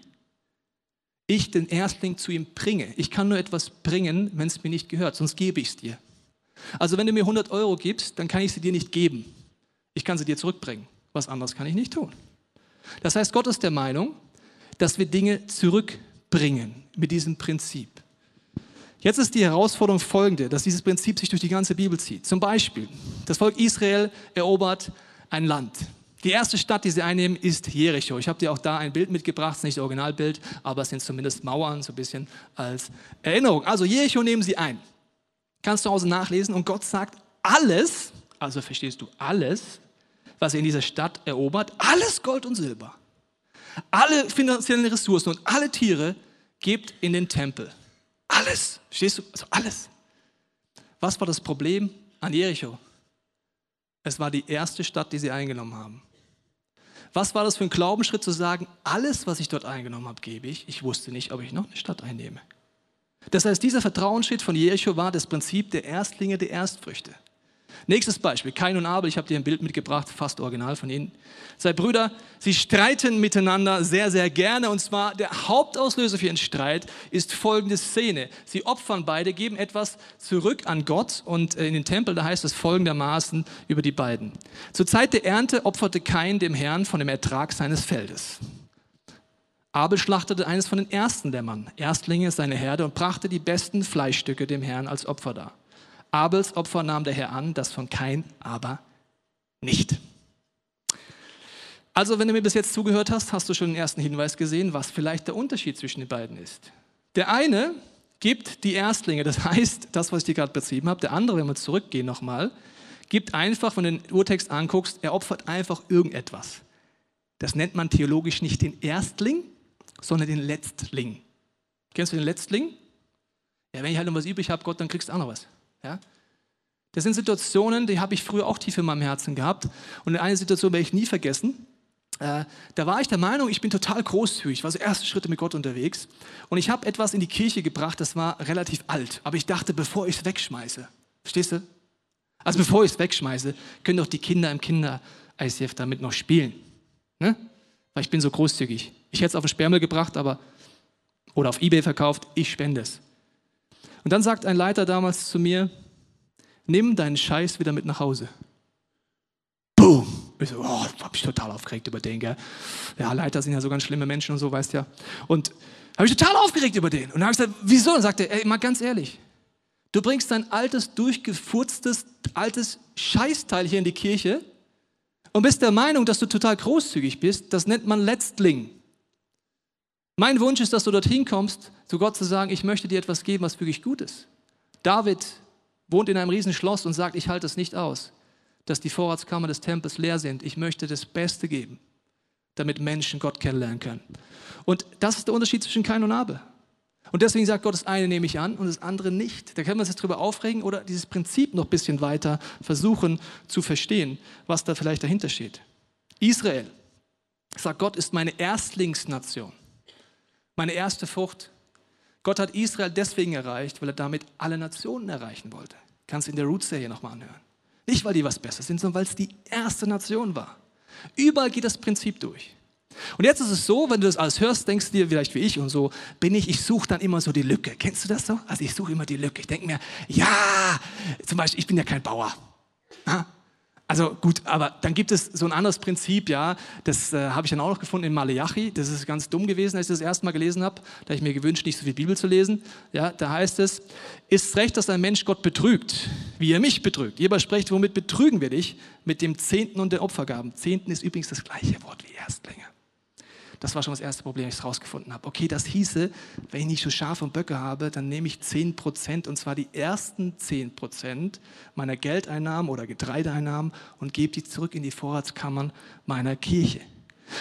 ich den Erstling zu ihm bringe. Ich kann nur etwas bringen, wenn es mir nicht gehört, sonst gebe ich es dir. Also wenn du mir 100 Euro gibst, dann kann ich sie dir nicht geben. Ich kann sie dir zurückbringen. Was anderes kann ich nicht tun. Das heißt, Gott ist der Meinung, dass wir Dinge zurückbringen mit diesem Prinzip. Jetzt ist die Herausforderung folgende, dass dieses Prinzip sich durch die ganze Bibel zieht. Zum Beispiel, das Volk Israel erobert ein Land. Die erste Stadt, die sie einnehmen, ist Jericho. Ich habe dir auch da ein Bild mitgebracht, es ist nicht das Originalbild, aber es sind zumindest Mauern, so ein bisschen als Erinnerung. Also Jericho nehmen sie ein. Kannst du zu Hause nachlesen und Gott sagt, alles, also verstehst du, alles, was ihr in dieser Stadt erobert, alles Gold und Silber, alle finanziellen Ressourcen und alle Tiere gebt in den Tempel. Alles, stehst du? Also alles. Was war das Problem an Jericho? Es war die erste Stadt, die sie eingenommen haben. Was war das für ein Glaubensschritt zu sagen, alles, was ich dort eingenommen habe, gebe ich. Ich wusste nicht, ob ich noch eine Stadt einnehme. Das heißt, dieser Vertrauensschritt von Jericho war das Prinzip der Erstlinge, der Erstfrüchte. Nächstes Beispiel, Kain und Abel, ich habe dir ein Bild mitgebracht, fast original von ihnen. Zwei Brüder, sie streiten miteinander sehr, sehr gerne und zwar der Hauptauslöser für ihren Streit ist folgende Szene. Sie opfern beide, geben etwas zurück an Gott und äh, in den Tempel, da heißt es folgendermaßen über die beiden. Zur Zeit der Ernte opferte Kain dem Herrn von dem Ertrag seines Feldes. Abel schlachtete eines von den ersten der Mann, Erstlinge seine Herde und brachte die besten Fleischstücke dem Herrn als Opfer dar. Abels Opfer nahm der Herr an, das von Kain aber nicht. Also, wenn du mir bis jetzt zugehört hast, hast du schon den ersten Hinweis gesehen, was vielleicht der Unterschied zwischen den beiden ist. Der eine gibt die Erstlinge, das heißt, das, was ich dir gerade beschrieben habe. Der andere, wenn wir zurückgehen nochmal, gibt einfach, wenn du den Urtext anguckst, er opfert einfach irgendetwas. Das nennt man theologisch nicht den Erstling, sondern den Letztling. Kennst du den Letztling? Ja, wenn ich halt noch was übrig habe, Gott, dann kriegst du auch noch was. Ja? Das sind Situationen, die habe ich früher auch tief in meinem Herzen gehabt. Und eine Situation werde ich nie vergessen. Äh, da war ich der Meinung, ich bin total großzügig, war so erste Schritte mit Gott unterwegs. Und ich habe etwas in die Kirche gebracht, das war relativ alt. Aber ich dachte, bevor ich es wegschmeiße, verstehst du? Also bevor ich es wegschmeiße, können doch die Kinder im Kinder-ICF damit noch spielen. Ne? Weil ich bin so großzügig. Ich hätte es auf den Sperrmüll gebracht, aber oder auf Ebay verkauft, ich spende es. Und dann sagt ein Leiter damals zu mir, nimm deinen Scheiß wieder mit nach Hause. Boom! Ich so, oh, hab ich total aufgeregt über den, gell? Ja, Leiter sind ja so ganz schlimme Menschen und so, weißt ja. Und habe ich total aufgeregt über den. Und dann habe ich gesagt, wieso? Und sagte, ey, mal ganz ehrlich, du bringst dein altes, durchgefurztes, altes Scheißteil hier in die Kirche und bist der Meinung, dass du total großzügig bist. Das nennt man Letztling. Mein Wunsch ist, dass du dorthin kommst, zu Gott zu sagen, ich möchte dir etwas geben, was wirklich gut ist. David wohnt in einem riesen Schloss und sagt, ich halte es nicht aus, dass die Vorratskammer des Tempels leer sind. Ich möchte das Beste geben, damit Menschen Gott kennenlernen können. Und das ist der Unterschied zwischen Kain und Abel. Und deswegen sagt Gott, das eine nehme ich an und das andere nicht. Da können wir uns jetzt drüber aufregen oder dieses Prinzip noch ein bisschen weiter versuchen zu verstehen, was da vielleicht dahinter steht. Israel, sagt Gott, ist meine Erstlingsnation, meine erste Frucht. Gott hat Israel deswegen erreicht, weil er damit alle Nationen erreichen wollte. Kannst du in der Roots-Serie nochmal anhören. Nicht, weil die was besser sind, sondern weil es die erste Nation war. Überall geht das Prinzip durch. Und jetzt ist es so, wenn du das alles hörst, denkst du dir vielleicht wie ich und so bin ich, ich suche dann immer so die Lücke. Kennst du das so? Also ich suche immer die Lücke. Ich denke mir, ja, zum Beispiel, ich bin ja kein Bauer. Also gut, aber dann gibt es so ein anderes Prinzip, ja, das äh, habe ich dann auch noch gefunden in Malachi. Das ist ganz dumm gewesen, als ich das erste Mal gelesen habe. Da ich mir gewünscht, nicht so viel Bibel zu lesen. Ja, da heißt es, ist recht, dass ein Mensch Gott betrügt, wie er mich betrügt. Ihr spricht, womit betrügen wir dich? Mit dem Zehnten und den Opfergaben. Zehnten ist übrigens das gleiche Wort wie Erstlinge. Das war schon das erste Problem, als ich es rausgefunden habe. Okay, das hieße, wenn ich nicht so Schafe und Böcke habe, dann nehme ich 10 Prozent und zwar die ersten 10 Prozent meiner Geldeinnahmen oder Getreideeinnahmen und gebe die zurück in die Vorratskammern meiner Kirche.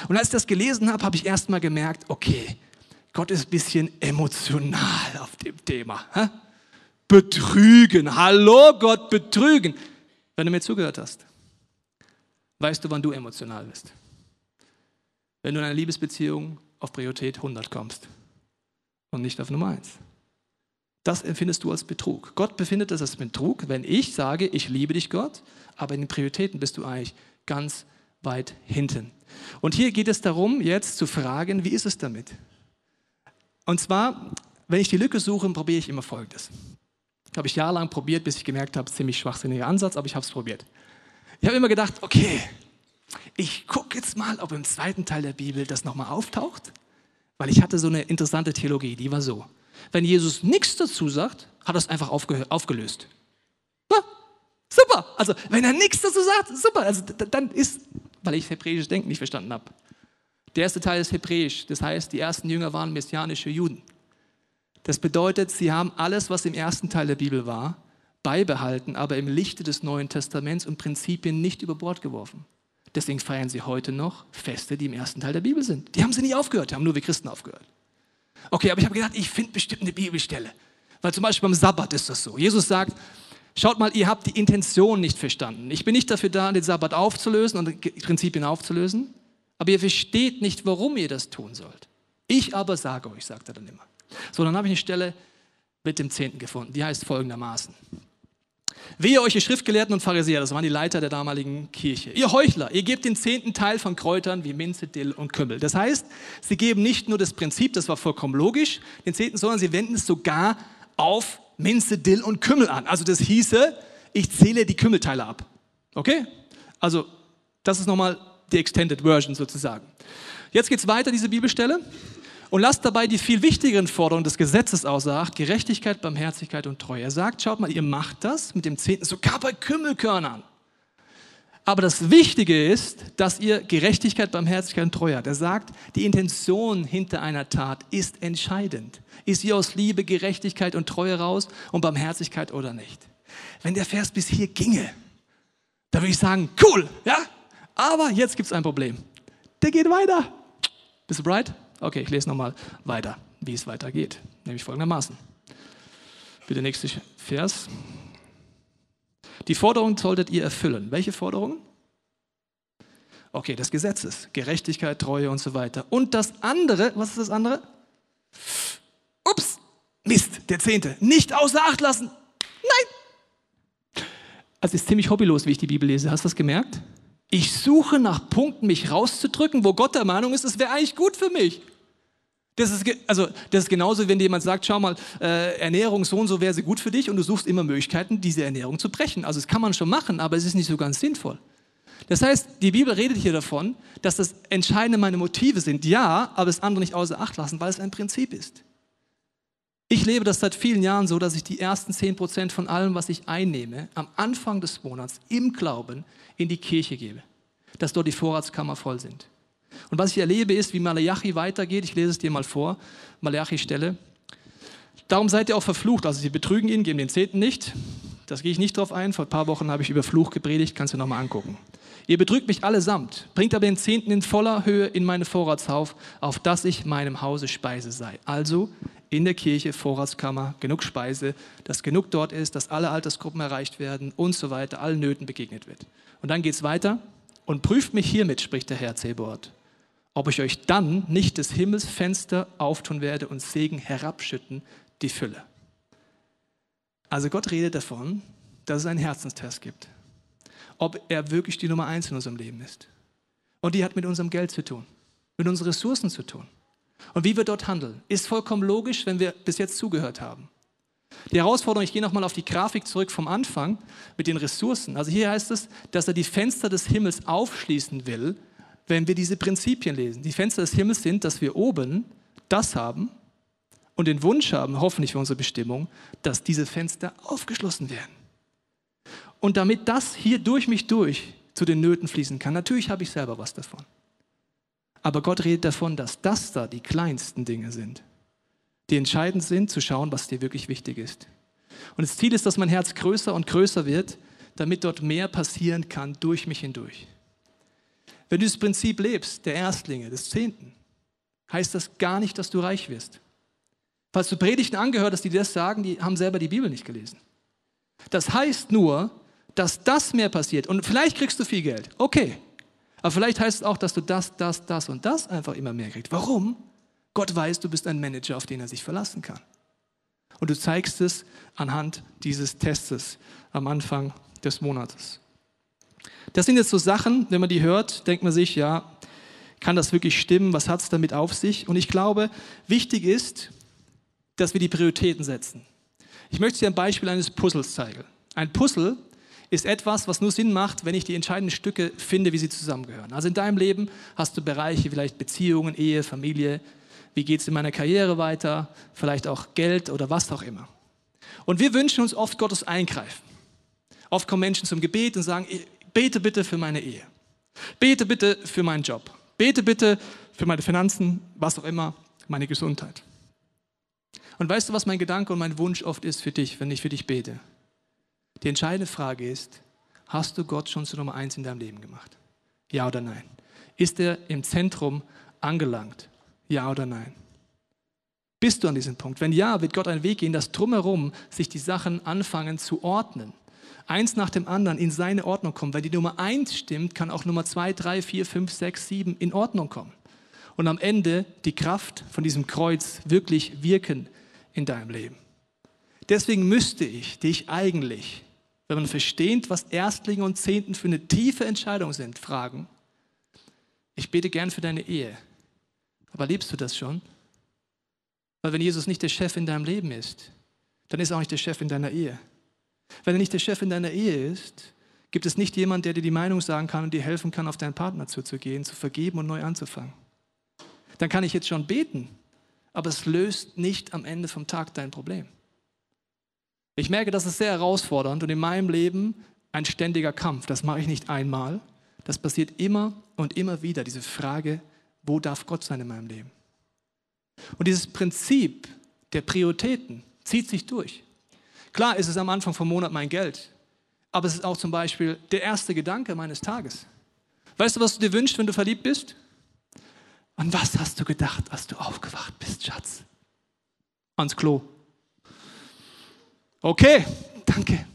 Und als ich das gelesen habe, habe ich erst mal gemerkt, okay, Gott ist ein bisschen emotional auf dem Thema. Hä? Betrügen. Hallo Gott, betrügen. Wenn du mir zugehört hast, weißt du, wann du emotional bist wenn du in einer Liebesbeziehung auf Priorität 100 kommst und nicht auf Nummer 1. Das empfindest du als Betrug. Gott befindet das als Betrug, wenn ich sage, ich liebe dich Gott, aber in den Prioritäten bist du eigentlich ganz weit hinten. Und hier geht es darum, jetzt zu fragen, wie ist es damit? Und zwar, wenn ich die Lücke suche, probiere ich immer Folgendes. Habe ich jahrelang probiert, bis ich gemerkt habe, ziemlich schwachsinniger Ansatz, aber ich habe es probiert. Ich habe immer gedacht, okay, ich gucke jetzt mal, ob im zweiten Teil der Bibel das nochmal auftaucht, weil ich hatte so eine interessante Theologie, die war so. Wenn Jesus nichts dazu sagt, hat er es einfach aufgelöst. Ja, super. Also, wenn er nichts dazu sagt, super. Also, dann ist, weil ich hebräisches Denken nicht verstanden habe. Der erste Teil ist hebräisch, das heißt, die ersten Jünger waren messianische Juden. Das bedeutet, sie haben alles, was im ersten Teil der Bibel war, beibehalten, aber im Lichte des Neuen Testaments und Prinzipien nicht über Bord geworfen. Deswegen feiern sie heute noch Feste, die im ersten Teil der Bibel sind. Die haben sie nie aufgehört, die haben nur wir Christen aufgehört. Okay, aber ich habe gedacht, ich finde bestimmt eine Bibelstelle. Weil zum Beispiel beim Sabbat ist das so. Jesus sagt, schaut mal, ihr habt die Intention nicht verstanden. Ich bin nicht dafür da, den Sabbat aufzulösen und Prinzipien aufzulösen, aber ihr versteht nicht, warum ihr das tun sollt. Ich aber sage euch, sagt er dann immer. So, dann habe ich eine Stelle mit dem Zehnten gefunden, die heißt folgendermaßen. Wehe euch, ihr Schriftgelehrten und Pharisäer, das waren die Leiter der damaligen Kirche. Ihr Heuchler, ihr gebt den zehnten Teil von Kräutern wie Minze, Dill und Kümmel. Das heißt, sie geben nicht nur das Prinzip, das war vollkommen logisch, den zehnten, sondern sie wenden es sogar auf Minze, Dill und Kümmel an. Also das hieße, ich zähle die Kümmelteile ab. Okay? Also das ist nochmal die Extended Version sozusagen. Jetzt geht es weiter, diese Bibelstelle und lasst dabei die viel wichtigeren Forderungen des Gesetzes außer Gerechtigkeit, Barmherzigkeit und Treue. Er sagt, schaut mal, ihr macht das mit dem Zehnten sogar bei Kümmelkörnern. Aber das Wichtige ist, dass ihr Gerechtigkeit, Barmherzigkeit und Treue habt. Er sagt, die Intention hinter einer Tat ist entscheidend. Ist sie aus Liebe, Gerechtigkeit und Treue raus und Barmherzigkeit oder nicht? Wenn der Vers bis hier ginge, dann würde ich sagen, cool, ja? Aber jetzt gibt es ein Problem. der geht weiter. Bist du bereit? Okay, ich lese nochmal weiter, wie es weitergeht. Nämlich folgendermaßen. Bitte nächster Vers. Die Forderung solltet ihr erfüllen. Welche Forderungen? Okay, des Gesetzes. Gerechtigkeit, Treue und so weiter. Und das andere, was ist das andere? Ups, Mist, der zehnte. Nicht außer Acht lassen. Nein. Also ist ziemlich hobbylos, wie ich die Bibel lese. Hast du das gemerkt? Ich suche nach Punkten, mich rauszudrücken, wo Gott der Meinung ist, es wäre eigentlich gut für mich. Das ist, also, das ist genauso, wenn dir jemand sagt, schau mal, äh, Ernährung so und so wäre sie gut für dich und du suchst immer Möglichkeiten, diese Ernährung zu brechen. Also das kann man schon machen, aber es ist nicht so ganz sinnvoll. Das heißt, die Bibel redet hier davon, dass das Entscheidende meine Motive sind. Ja, aber das andere nicht außer Acht lassen, weil es ein Prinzip ist. Ich lebe das seit vielen Jahren so, dass ich die ersten 10% von allem, was ich einnehme, am Anfang des Monats im Glauben in die Kirche gebe, dass dort die Vorratskammer voll sind. Und was ich erlebe, ist, wie Malachi weitergeht. Ich lese es dir mal vor, Malachi-Stelle. Darum seid ihr auch verflucht. Also sie betrügen ihn, geben den Zehnten nicht. Das gehe ich nicht drauf ein. Vor ein paar Wochen habe ich über Fluch gepredigt, kannst du nochmal angucken. Ihr betrügt mich allesamt, bringt aber den Zehnten in voller Höhe in meine Vorratshauf, auf dass ich meinem Hause Speise sei. Also in der Kirche, Vorratskammer, genug Speise, dass genug dort ist, dass alle Altersgruppen erreicht werden und so weiter, allen Nöten begegnet wird. Und dann geht es weiter. Und prüft mich hiermit, spricht der Herr Zebord, ob ich euch dann nicht des Himmels Fenster auftun werde und Segen herabschütten, die Fülle. Also Gott redet davon, dass es einen Herzenstest gibt ob er wirklich die Nummer eins in unserem Leben ist. Und die hat mit unserem Geld zu tun, mit unseren Ressourcen zu tun. Und wie wir dort handeln, ist vollkommen logisch, wenn wir bis jetzt zugehört haben. Die Herausforderung, ich gehe nochmal auf die Grafik zurück vom Anfang mit den Ressourcen. Also hier heißt es, dass er die Fenster des Himmels aufschließen will, wenn wir diese Prinzipien lesen. Die Fenster des Himmels sind, dass wir oben das haben und den Wunsch haben, hoffentlich für unsere Bestimmung, dass diese Fenster aufgeschlossen werden. Und damit das hier durch mich durch zu den Nöten fließen kann, natürlich habe ich selber was davon. Aber Gott redet davon, dass das da die kleinsten Dinge sind, die entscheidend sind, zu schauen, was dir wirklich wichtig ist. Und das Ziel ist, dass mein Herz größer und größer wird, damit dort mehr passieren kann durch mich hindurch. Wenn du das Prinzip lebst, der Erstlinge, des Zehnten, heißt das gar nicht, dass du reich wirst. Falls du Predigten angehört hast, die das sagen, die haben selber die Bibel nicht gelesen. Das heißt nur, dass das mehr passiert. Und vielleicht kriegst du viel Geld. Okay. Aber vielleicht heißt es auch, dass du das, das, das und das einfach immer mehr kriegst. Warum? Gott weiß, du bist ein Manager, auf den er sich verlassen kann. Und du zeigst es anhand dieses Testes am Anfang des Monats. Das sind jetzt so Sachen, wenn man die hört, denkt man sich, ja, kann das wirklich stimmen? Was hat es damit auf sich? Und ich glaube, wichtig ist, dass wir die Prioritäten setzen. Ich möchte dir ein Beispiel eines Puzzles zeigen. Ein Puzzle ist etwas, was nur Sinn macht, wenn ich die entscheidenden Stücke finde, wie sie zusammengehören. Also in deinem Leben hast du Bereiche, vielleicht Beziehungen, Ehe, Familie, wie geht es in meiner Karriere weiter, vielleicht auch Geld oder was auch immer. Und wir wünschen uns oft Gottes Eingreifen. Oft kommen Menschen zum Gebet und sagen, bete bitte für meine Ehe. Bete bitte für meinen Job. Bete bitte für meine Finanzen, was auch immer, meine Gesundheit. Und weißt du, was mein Gedanke und mein Wunsch oft ist für dich, wenn ich für dich bete? Die entscheidende Frage ist, hast du Gott schon zur Nummer eins in deinem Leben gemacht? Ja oder nein? Ist er im Zentrum angelangt? Ja oder nein? Bist du an diesem Punkt? Wenn ja, wird Gott einen Weg gehen, dass drumherum sich die Sachen anfangen zu ordnen. Eins nach dem anderen in seine Ordnung kommen. Wenn die Nummer eins stimmt, kann auch Nummer zwei, drei, vier, fünf, sechs, sieben in Ordnung kommen. Und am Ende die Kraft von diesem Kreuz wirklich wirken in deinem Leben. Deswegen müsste ich dich eigentlich wenn man versteht, was Erstlinge und Zehnten für eine tiefe Entscheidung sind, fragen, ich bete gern für deine Ehe, aber liebst du das schon? Weil wenn Jesus nicht der Chef in deinem Leben ist, dann ist er auch nicht der Chef in deiner Ehe. Wenn er nicht der Chef in deiner Ehe ist, gibt es nicht jemand, der dir die Meinung sagen kann und dir helfen kann, auf deinen Partner zuzugehen, zu vergeben und neu anzufangen. Dann kann ich jetzt schon beten, aber es löst nicht am Ende vom Tag dein Problem. Ich merke, das ist sehr herausfordernd und in meinem Leben ein ständiger Kampf. Das mache ich nicht einmal. Das passiert immer und immer wieder, diese Frage, wo darf Gott sein in meinem Leben? Und dieses Prinzip der Prioritäten zieht sich durch. Klar ist es am Anfang vom Monat mein Geld, aber es ist auch zum Beispiel der erste Gedanke meines Tages. Weißt du, was du dir wünschst, wenn du verliebt bist? An was hast du gedacht, als du aufgewacht bist, Schatz? Ans Klo. Okay, danke.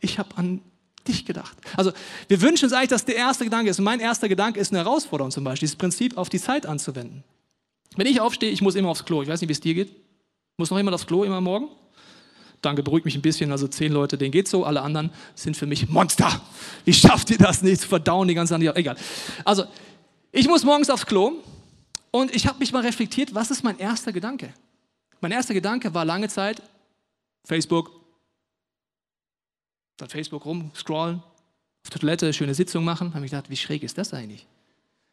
Ich habe an dich gedacht. Also wir wünschen uns eigentlich, dass der erste Gedanke ist. Und mein erster Gedanke ist eine Herausforderung zum Beispiel, dieses Prinzip auf die Zeit anzuwenden. Wenn ich aufstehe, ich muss immer aufs Klo. Ich weiß nicht, wie es dir geht. Muss noch immer aufs Klo, immer morgen? Danke, beruhigt mich ein bisschen. Also zehn Leute, denen geht so. Alle anderen sind für mich Monster. Wie schafft ihr das nicht zu verdauen die ganze Zeit? Egal. Also ich muss morgens aufs Klo und ich habe mich mal reflektiert, was ist mein erster Gedanke? Mein erster Gedanke war lange Zeit Facebook, dann Facebook rumscrollen, auf der Toilette schöne Sitzung machen. Habe ich gedacht, wie schräg ist das eigentlich?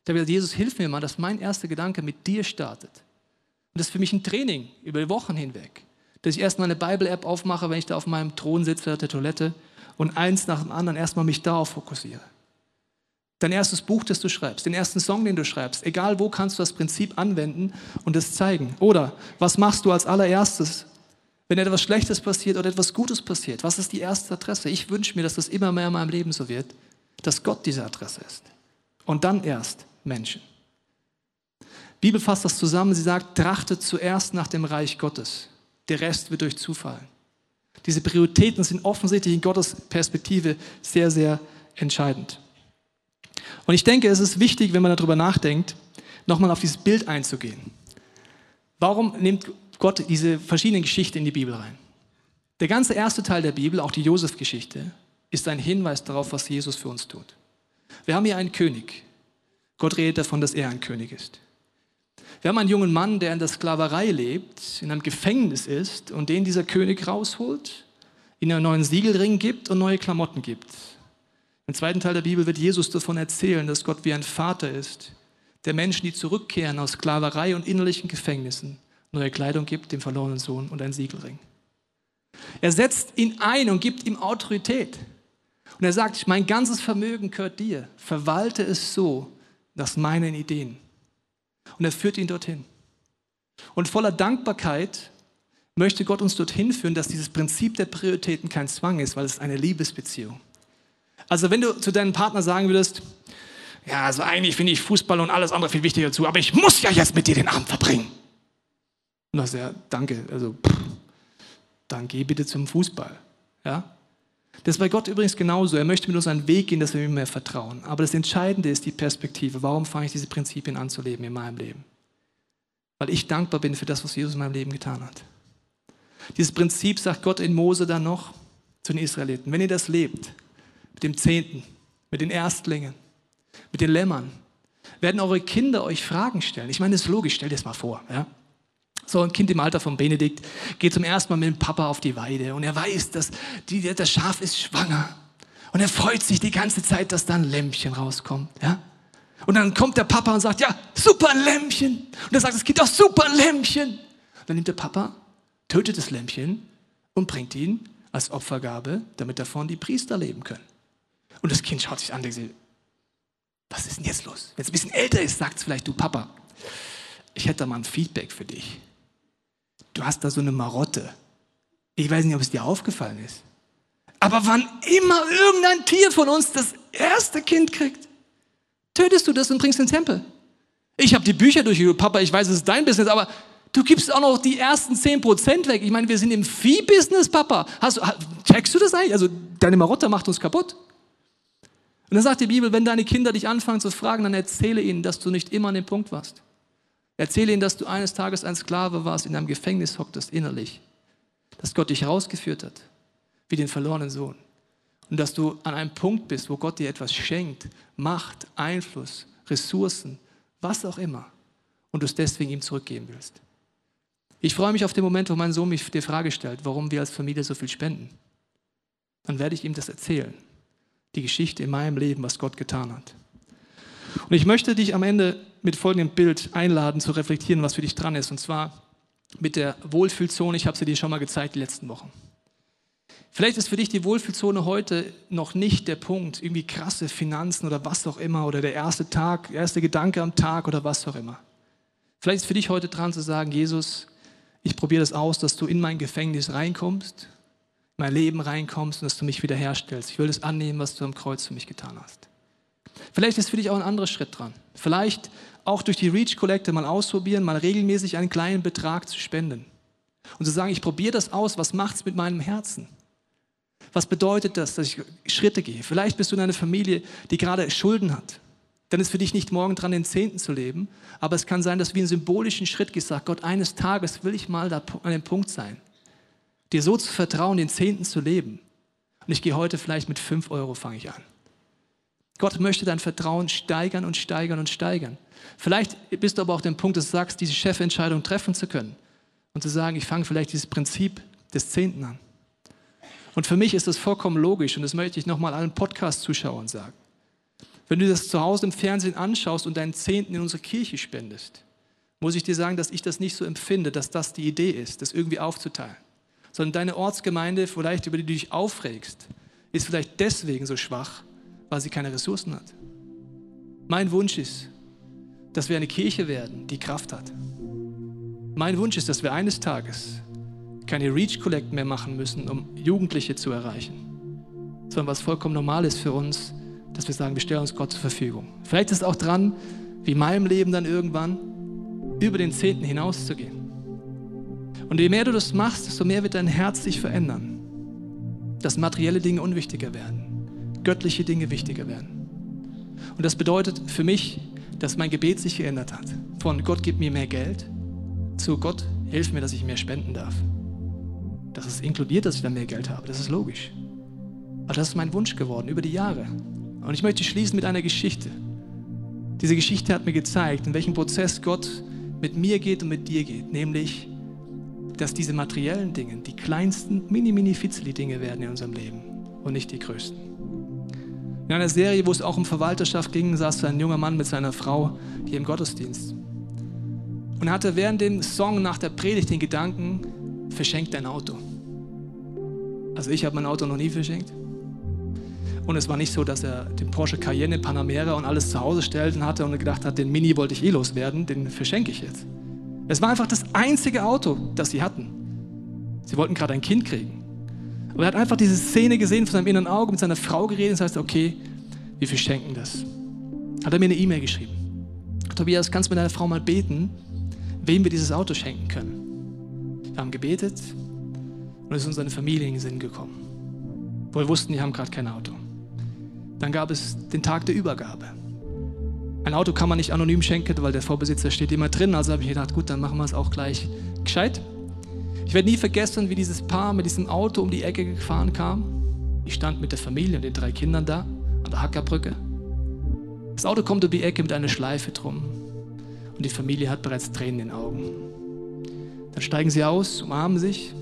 Ich habe gesagt, Jesus, hilf mir mal, dass mein erster Gedanke mit dir startet. Und das ist für mich ein Training über Wochen hinweg. Dass ich erstmal eine Bible-App aufmache, wenn ich da auf meinem Thron sitze, auf der Toilette und eins nach dem anderen erstmal mich darauf fokussiere. Dein erstes Buch, das du schreibst, den ersten Song, den du schreibst, egal wo kannst du das Prinzip anwenden und es zeigen. Oder was machst du als allererstes, wenn etwas Schlechtes passiert oder etwas Gutes passiert? Was ist die erste Adresse? Ich wünsche mir, dass das immer mehr in meinem Leben so wird, dass Gott diese Adresse ist. Und dann erst Menschen. Die Bibel fasst das zusammen. Sie sagt, trachtet zuerst nach dem Reich Gottes. Der Rest wird euch zufallen. Diese Prioritäten sind offensichtlich in Gottes Perspektive sehr, sehr entscheidend. Und ich denke, es ist wichtig, wenn man darüber nachdenkt, nochmal auf dieses Bild einzugehen. Warum nimmt Gott diese verschiedenen Geschichten in die Bibel rein? Der ganze erste Teil der Bibel, auch die Josef-Geschichte, ist ein Hinweis darauf, was Jesus für uns tut. Wir haben hier einen König. Gott redet davon, dass er ein König ist. Wir haben einen jungen Mann, der in der Sklaverei lebt, in einem Gefängnis ist und den dieser König rausholt, ihm einen neuen Siegelring gibt und neue Klamotten gibt. Im zweiten Teil der Bibel wird Jesus davon erzählen, dass Gott wie ein Vater ist, der Menschen, die zurückkehren aus Sklaverei und innerlichen Gefängnissen, neue Kleidung gibt, dem verlorenen Sohn und ein Siegelring. Er setzt ihn ein und gibt ihm Autorität. Und er sagt, mein ganzes Vermögen gehört dir. Verwalte es so nach meinen Ideen. Und er führt ihn dorthin. Und voller Dankbarkeit möchte Gott uns dorthin führen, dass dieses Prinzip der Prioritäten kein Zwang ist, weil es eine Liebesbeziehung. Also wenn du zu deinem Partner sagen würdest, ja, also eigentlich finde ich Fußball und alles andere viel wichtiger dazu, aber ich muss ja jetzt mit dir den Abend verbringen. Und das ja, danke, also pff, dann geh bitte zum Fußball. Ja? Das ist bei Gott übrigens genauso. Er möchte mit uns einen Weg gehen, dass wir ihm mehr vertrauen. Aber das Entscheidende ist die Perspektive. Warum fange ich diese Prinzipien an zu leben in meinem Leben? Weil ich dankbar bin für das, was Jesus in meinem Leben getan hat. Dieses Prinzip sagt Gott in Mose dann noch zu den Israeliten. Wenn ihr das lebt, mit dem Zehnten, mit den Erstlingen, mit den Lämmern, werden eure Kinder euch Fragen stellen. Ich meine, das ist logisch, stell dir das mal vor. Ja? So ein Kind im Alter von Benedikt geht zum ersten Mal mit dem Papa auf die Weide und er weiß, dass die, das Schaf ist schwanger. Und er freut sich die ganze Zeit, dass da ein Lämpchen rauskommt. Ja? Und dann kommt der Papa und sagt, ja, super Lämpchen. Und er sagt das Kind, auch super Lämpchen. dann nimmt der Papa, tötet das Lämpchen und bringt ihn als Opfergabe, damit davon die Priester leben können. Und das Kind schaut sich an und denkt, was ist denn jetzt los? Wenn es ein bisschen älter ist, sagt es vielleicht, du Papa, ich hätte da mal ein Feedback für dich. Du hast da so eine Marotte. Ich weiß nicht, ob es dir aufgefallen ist. Aber wann immer irgendein Tier von uns das erste Kind kriegt, tötest du das und bringst in den Tempel. Ich habe die Bücher durchgeguckt, Papa, ich weiß, es ist dein Business, aber du gibst auch noch die ersten 10% weg. Ich meine, wir sind im Vieh-Business, Papa. Hast, checkst du das eigentlich? Also deine Marotte macht uns kaputt. Und dann sagt die Bibel, wenn deine Kinder dich anfangen zu fragen, dann erzähle ihnen, dass du nicht immer an dem Punkt warst. Erzähle ihnen, dass du eines Tages ein Sklave warst, in einem Gefängnis hocktest, innerlich. Dass Gott dich rausgeführt hat, wie den verlorenen Sohn. Und dass du an einem Punkt bist, wo Gott dir etwas schenkt, Macht, Einfluss, Ressourcen, was auch immer. Und du es deswegen ihm zurückgeben willst. Ich freue mich auf den Moment, wo mein Sohn mich die Frage stellt, warum wir als Familie so viel spenden. Dann werde ich ihm das erzählen die Geschichte in meinem Leben, was Gott getan hat. Und ich möchte dich am Ende mit folgendem Bild einladen, zu reflektieren, was für dich dran ist. Und zwar mit der Wohlfühlzone. Ich habe sie dir schon mal gezeigt die letzten Wochen. Vielleicht ist für dich die Wohlfühlzone heute noch nicht der Punkt, irgendwie krasse Finanzen oder was auch immer oder der erste Tag, erste Gedanke am Tag oder was auch immer. Vielleicht ist für dich heute dran zu sagen, Jesus, ich probiere das aus, dass du in mein Gefängnis reinkommst mein Leben reinkommst und dass du mich wiederherstellst. Ich will das annehmen, was du am Kreuz für mich getan hast. Vielleicht ist für dich auch ein anderer Schritt dran. Vielleicht auch durch die Reach Collector mal ausprobieren, mal regelmäßig einen kleinen Betrag zu spenden. Und zu sagen, ich probiere das aus, was macht es mit meinem Herzen? Was bedeutet das, dass ich Schritte gehe? Vielleicht bist du in einer Familie, die gerade Schulden hat. Dann ist für dich nicht morgen dran, den Zehnten zu leben, aber es kann sein, dass wie einen symbolischen Schritt gesagt, Gott, eines Tages will ich mal da an dem Punkt sein, dir so zu vertrauen, den Zehnten zu leben. Und ich gehe heute vielleicht mit fünf Euro, fange ich an. Gott möchte dein Vertrauen steigern und steigern und steigern. Vielleicht bist du aber auch dem Punkt, dass du sagst, diese Chefentscheidung treffen zu können und zu sagen, ich fange vielleicht dieses Prinzip des Zehnten an. Und für mich ist das vollkommen logisch und das möchte ich nochmal allen Podcast-Zuschauern sagen. Wenn du das zu Hause im Fernsehen anschaust und deinen Zehnten in unsere Kirche spendest, muss ich dir sagen, dass ich das nicht so empfinde, dass das die Idee ist, das irgendwie aufzuteilen. Sondern deine Ortsgemeinde, vielleicht über die du dich aufregst, ist vielleicht deswegen so schwach, weil sie keine Ressourcen hat. Mein Wunsch ist, dass wir eine Kirche werden, die Kraft hat. Mein Wunsch ist, dass wir eines Tages keine Reach Collect mehr machen müssen, um Jugendliche zu erreichen, sondern was vollkommen normal ist für uns, dass wir sagen, wir stellen uns Gott zur Verfügung. Vielleicht ist es auch dran, wie in meinem Leben dann irgendwann, über den Zehnten hinauszugehen. Und je mehr du das machst, desto mehr wird dein Herz sich verändern. Dass materielle Dinge unwichtiger werden, göttliche Dinge wichtiger werden. Und das bedeutet für mich, dass mein Gebet sich geändert hat. Von Gott gib mir mehr Geld zu Gott hilf mir, dass ich mehr spenden darf. Das ist inkludiert, dass ich dann mehr Geld habe. Das ist logisch. Aber das ist mein Wunsch geworden über die Jahre. Und ich möchte schließen mit einer Geschichte. Diese Geschichte hat mir gezeigt, in welchem Prozess Gott mit mir geht und mit dir geht. Nämlich, dass diese materiellen Dinge die kleinsten, mini, mini, fitzeli Dinge werden in unserem Leben und nicht die größten. In einer Serie, wo es auch um Verwalterschaft ging, saß ein junger Mann mit seiner Frau hier im Gottesdienst und hatte während dem Song nach der Predigt den Gedanken, verschenkt dein Auto. Also ich habe mein Auto noch nie verschenkt. Und es war nicht so, dass er den Porsche Cayenne Panamera und alles zu Hause stellten hatte und gedacht hat, den Mini wollte ich eh loswerden, den verschenke ich jetzt. Es war einfach das einzige Auto, das sie hatten. Sie wollten gerade ein Kind kriegen. Aber er hat einfach diese Szene gesehen von seinem inneren Auge, mit seiner Frau geredet und das heißt, okay, wir verschenken das. Hat er mir eine E-Mail geschrieben. Tobias, kannst du mit deiner Frau mal beten, wem wir dieses Auto schenken können. Wir haben gebetet und es ist uns eine Familie in den Sinn gekommen, wo wir wussten, die haben gerade kein Auto. Dann gab es den Tag der Übergabe. Ein Auto kann man nicht anonym schenken, weil der Vorbesitzer steht immer drin. Also habe ich gedacht, gut, dann machen wir es auch gleich gescheit. Ich werde nie vergessen, wie dieses Paar mit diesem Auto um die Ecke gefahren kam. Ich stand mit der Familie und den drei Kindern da an der Hackerbrücke. Das Auto kommt um die Ecke mit einer Schleife drum und die Familie hat bereits Tränen in den Augen. Dann steigen sie aus, umarmen sich.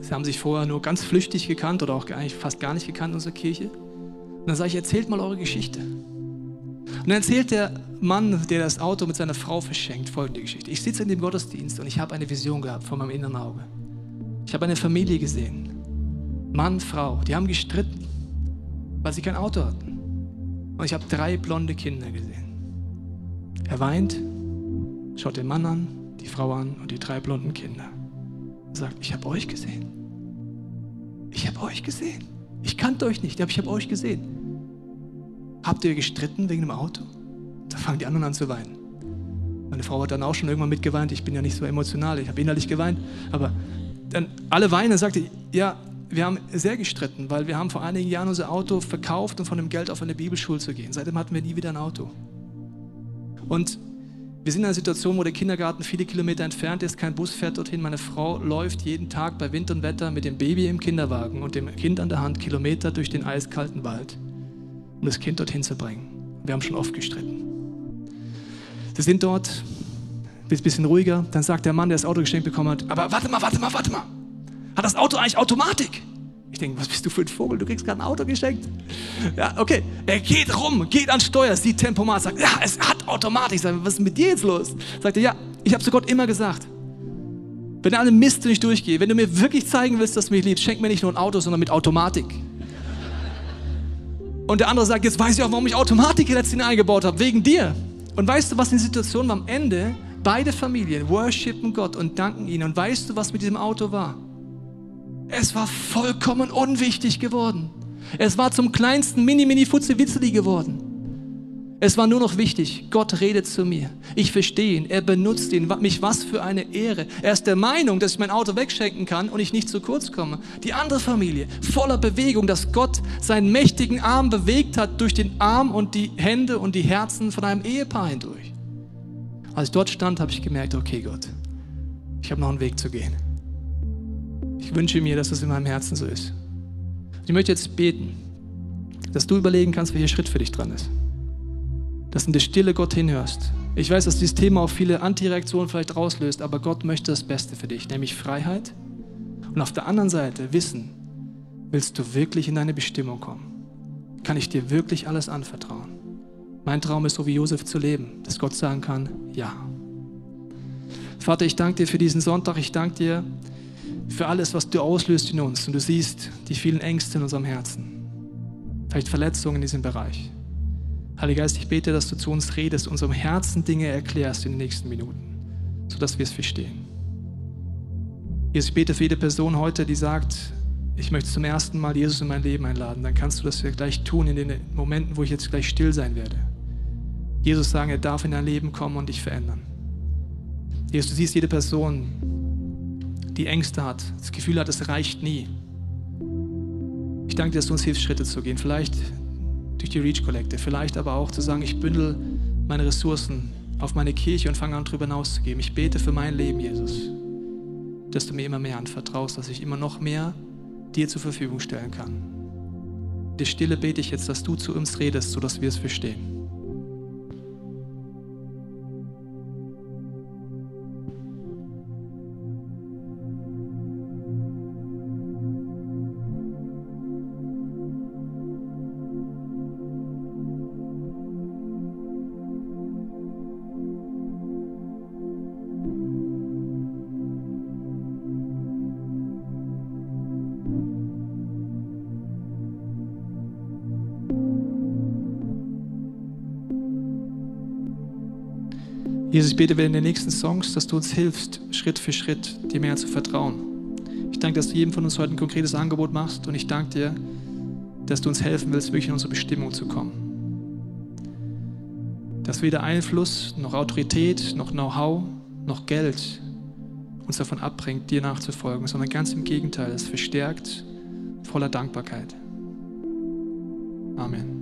Sie haben sich vorher nur ganz flüchtig gekannt oder auch eigentlich fast gar nicht gekannt in unserer Kirche. Und dann sage ich, erzählt mal eure Geschichte. Und dann erzählt der Mann, der das Auto mit seiner Frau verschenkt, folgende Geschichte. Ich sitze in dem Gottesdienst und ich habe eine Vision gehabt vor meinem inneren Auge. Ich habe eine Familie gesehen. Mann, Frau, die haben gestritten, weil sie kein Auto hatten. Und ich habe drei blonde Kinder gesehen. Er weint, schaut den Mann an, die Frau an und die drei blonden Kinder. Er sagt, ich habe euch gesehen. Ich habe euch gesehen. Ich kannte euch nicht, aber ich habe euch gesehen. Habt ihr gestritten wegen dem Auto? Da fangen die anderen an zu weinen. Meine Frau hat dann auch schon irgendwann mitgeweint. Ich bin ja nicht so emotional, ich habe innerlich geweint. Aber dann alle weinen, sagte ja, wir haben sehr gestritten, weil wir haben vor einigen Jahren unser Auto verkauft, um von dem Geld auf eine Bibelschule zu gehen. Seitdem hatten wir nie wieder ein Auto. Und wir sind in einer Situation, wo der Kindergarten viele Kilometer entfernt ist, kein Bus fährt dorthin. Meine Frau läuft jeden Tag bei Wind und Wetter mit dem Baby im Kinderwagen und dem Kind an der Hand Kilometer durch den eiskalten Wald, um das Kind dorthin zu bringen. Wir haben schon oft gestritten. Sie sind dort, ein bisschen ruhiger. Dann sagt der Mann, der das Auto geschenkt bekommen hat: Aber warte mal, warte mal, warte mal. Hat das Auto eigentlich Automatik? Ich denke, was bist du für ein Vogel? Du kriegst gerade ein Auto geschenkt. Ja, okay. Er geht rum, geht ans Steuer, sieht Tempomat, sagt, ja, es hat Automatik. Ich sage, was ist mit dir jetzt los? Sagt er, ja, ich habe zu Gott immer gesagt, wenn alle Mist nicht durchgehe, wenn du mir wirklich zeigen willst, dass du mich liebst, schenk mir nicht nur ein Auto, sondern mit Automatik. Und der andere sagt, jetzt weiß ich auch, warum ich Automatik letztens eingebaut habe, wegen dir. Und weißt du, was die Situation war? Am Ende, beide Familien worshipen Gott und danken ihn. Und weißt du, was mit diesem Auto war? Es war vollkommen unwichtig geworden. Es war zum kleinsten Mini-Mini-Futze-Witzeli geworden. Es war nur noch wichtig, Gott redet zu mir. Ich verstehe ihn, er benutzt ihn. Mich was für eine Ehre. Er ist der Meinung, dass ich mein Auto wegschenken kann und ich nicht zu kurz komme. Die andere Familie, voller Bewegung, dass Gott seinen mächtigen Arm bewegt hat durch den Arm und die Hände und die Herzen von einem Ehepaar hindurch. Als ich dort stand, habe ich gemerkt, okay Gott, ich habe noch einen Weg zu gehen. Ich wünsche mir, dass das in meinem Herzen so ist. Ich möchte jetzt beten, dass du überlegen kannst, welcher Schritt für dich dran ist dass in der Stille Gott hinhörst. Ich weiß, dass dieses Thema auch viele Antireaktionen vielleicht rauslöst, aber Gott möchte das Beste für dich, nämlich Freiheit. Und auf der anderen Seite wissen, willst du wirklich in deine Bestimmung kommen? Kann ich dir wirklich alles anvertrauen? Mein Traum ist, so wie Josef zu leben, dass Gott sagen kann, ja. Vater, ich danke dir für diesen Sonntag, ich danke dir für alles, was du auslöst in uns. Und du siehst die vielen Ängste in unserem Herzen, vielleicht Verletzungen in diesem Bereich. Heiliger Geist, ich bete, dass du zu uns redest, unserem Herzen Dinge erklärst in den nächsten Minuten, sodass wir es verstehen. Jesus, ich bete für jede Person heute, die sagt, ich möchte zum ersten Mal Jesus in mein Leben einladen, dann kannst du das gleich tun in den Momenten, wo ich jetzt gleich still sein werde. Jesus sagen, er darf in dein Leben kommen und dich verändern. Jesus, du siehst jede Person, die Ängste hat, das Gefühl hat, es reicht nie. Ich danke dir, dass du uns hilfst, Schritte zu gehen. Vielleicht durch die Reach Collective. Vielleicht aber auch zu sagen, ich bündel meine Ressourcen auf meine Kirche und fange an, darüber hinauszugeben. Ich bete für mein Leben, Jesus, dass du mir immer mehr anvertraust, dass ich immer noch mehr dir zur Verfügung stellen kann. Der Stille bete ich jetzt, dass du zu uns redest, sodass wir es verstehen. Jesus, ich bete in den nächsten Songs, dass du uns hilfst, Schritt für Schritt dir mehr zu vertrauen. Ich danke, dass du jedem von uns heute ein konkretes Angebot machst und ich danke dir, dass du uns helfen willst, wirklich in unsere Bestimmung zu kommen. Dass weder Einfluss, noch Autorität, noch Know-how, noch Geld uns davon abbringt, dir nachzufolgen, sondern ganz im Gegenteil, es verstärkt voller Dankbarkeit. Amen.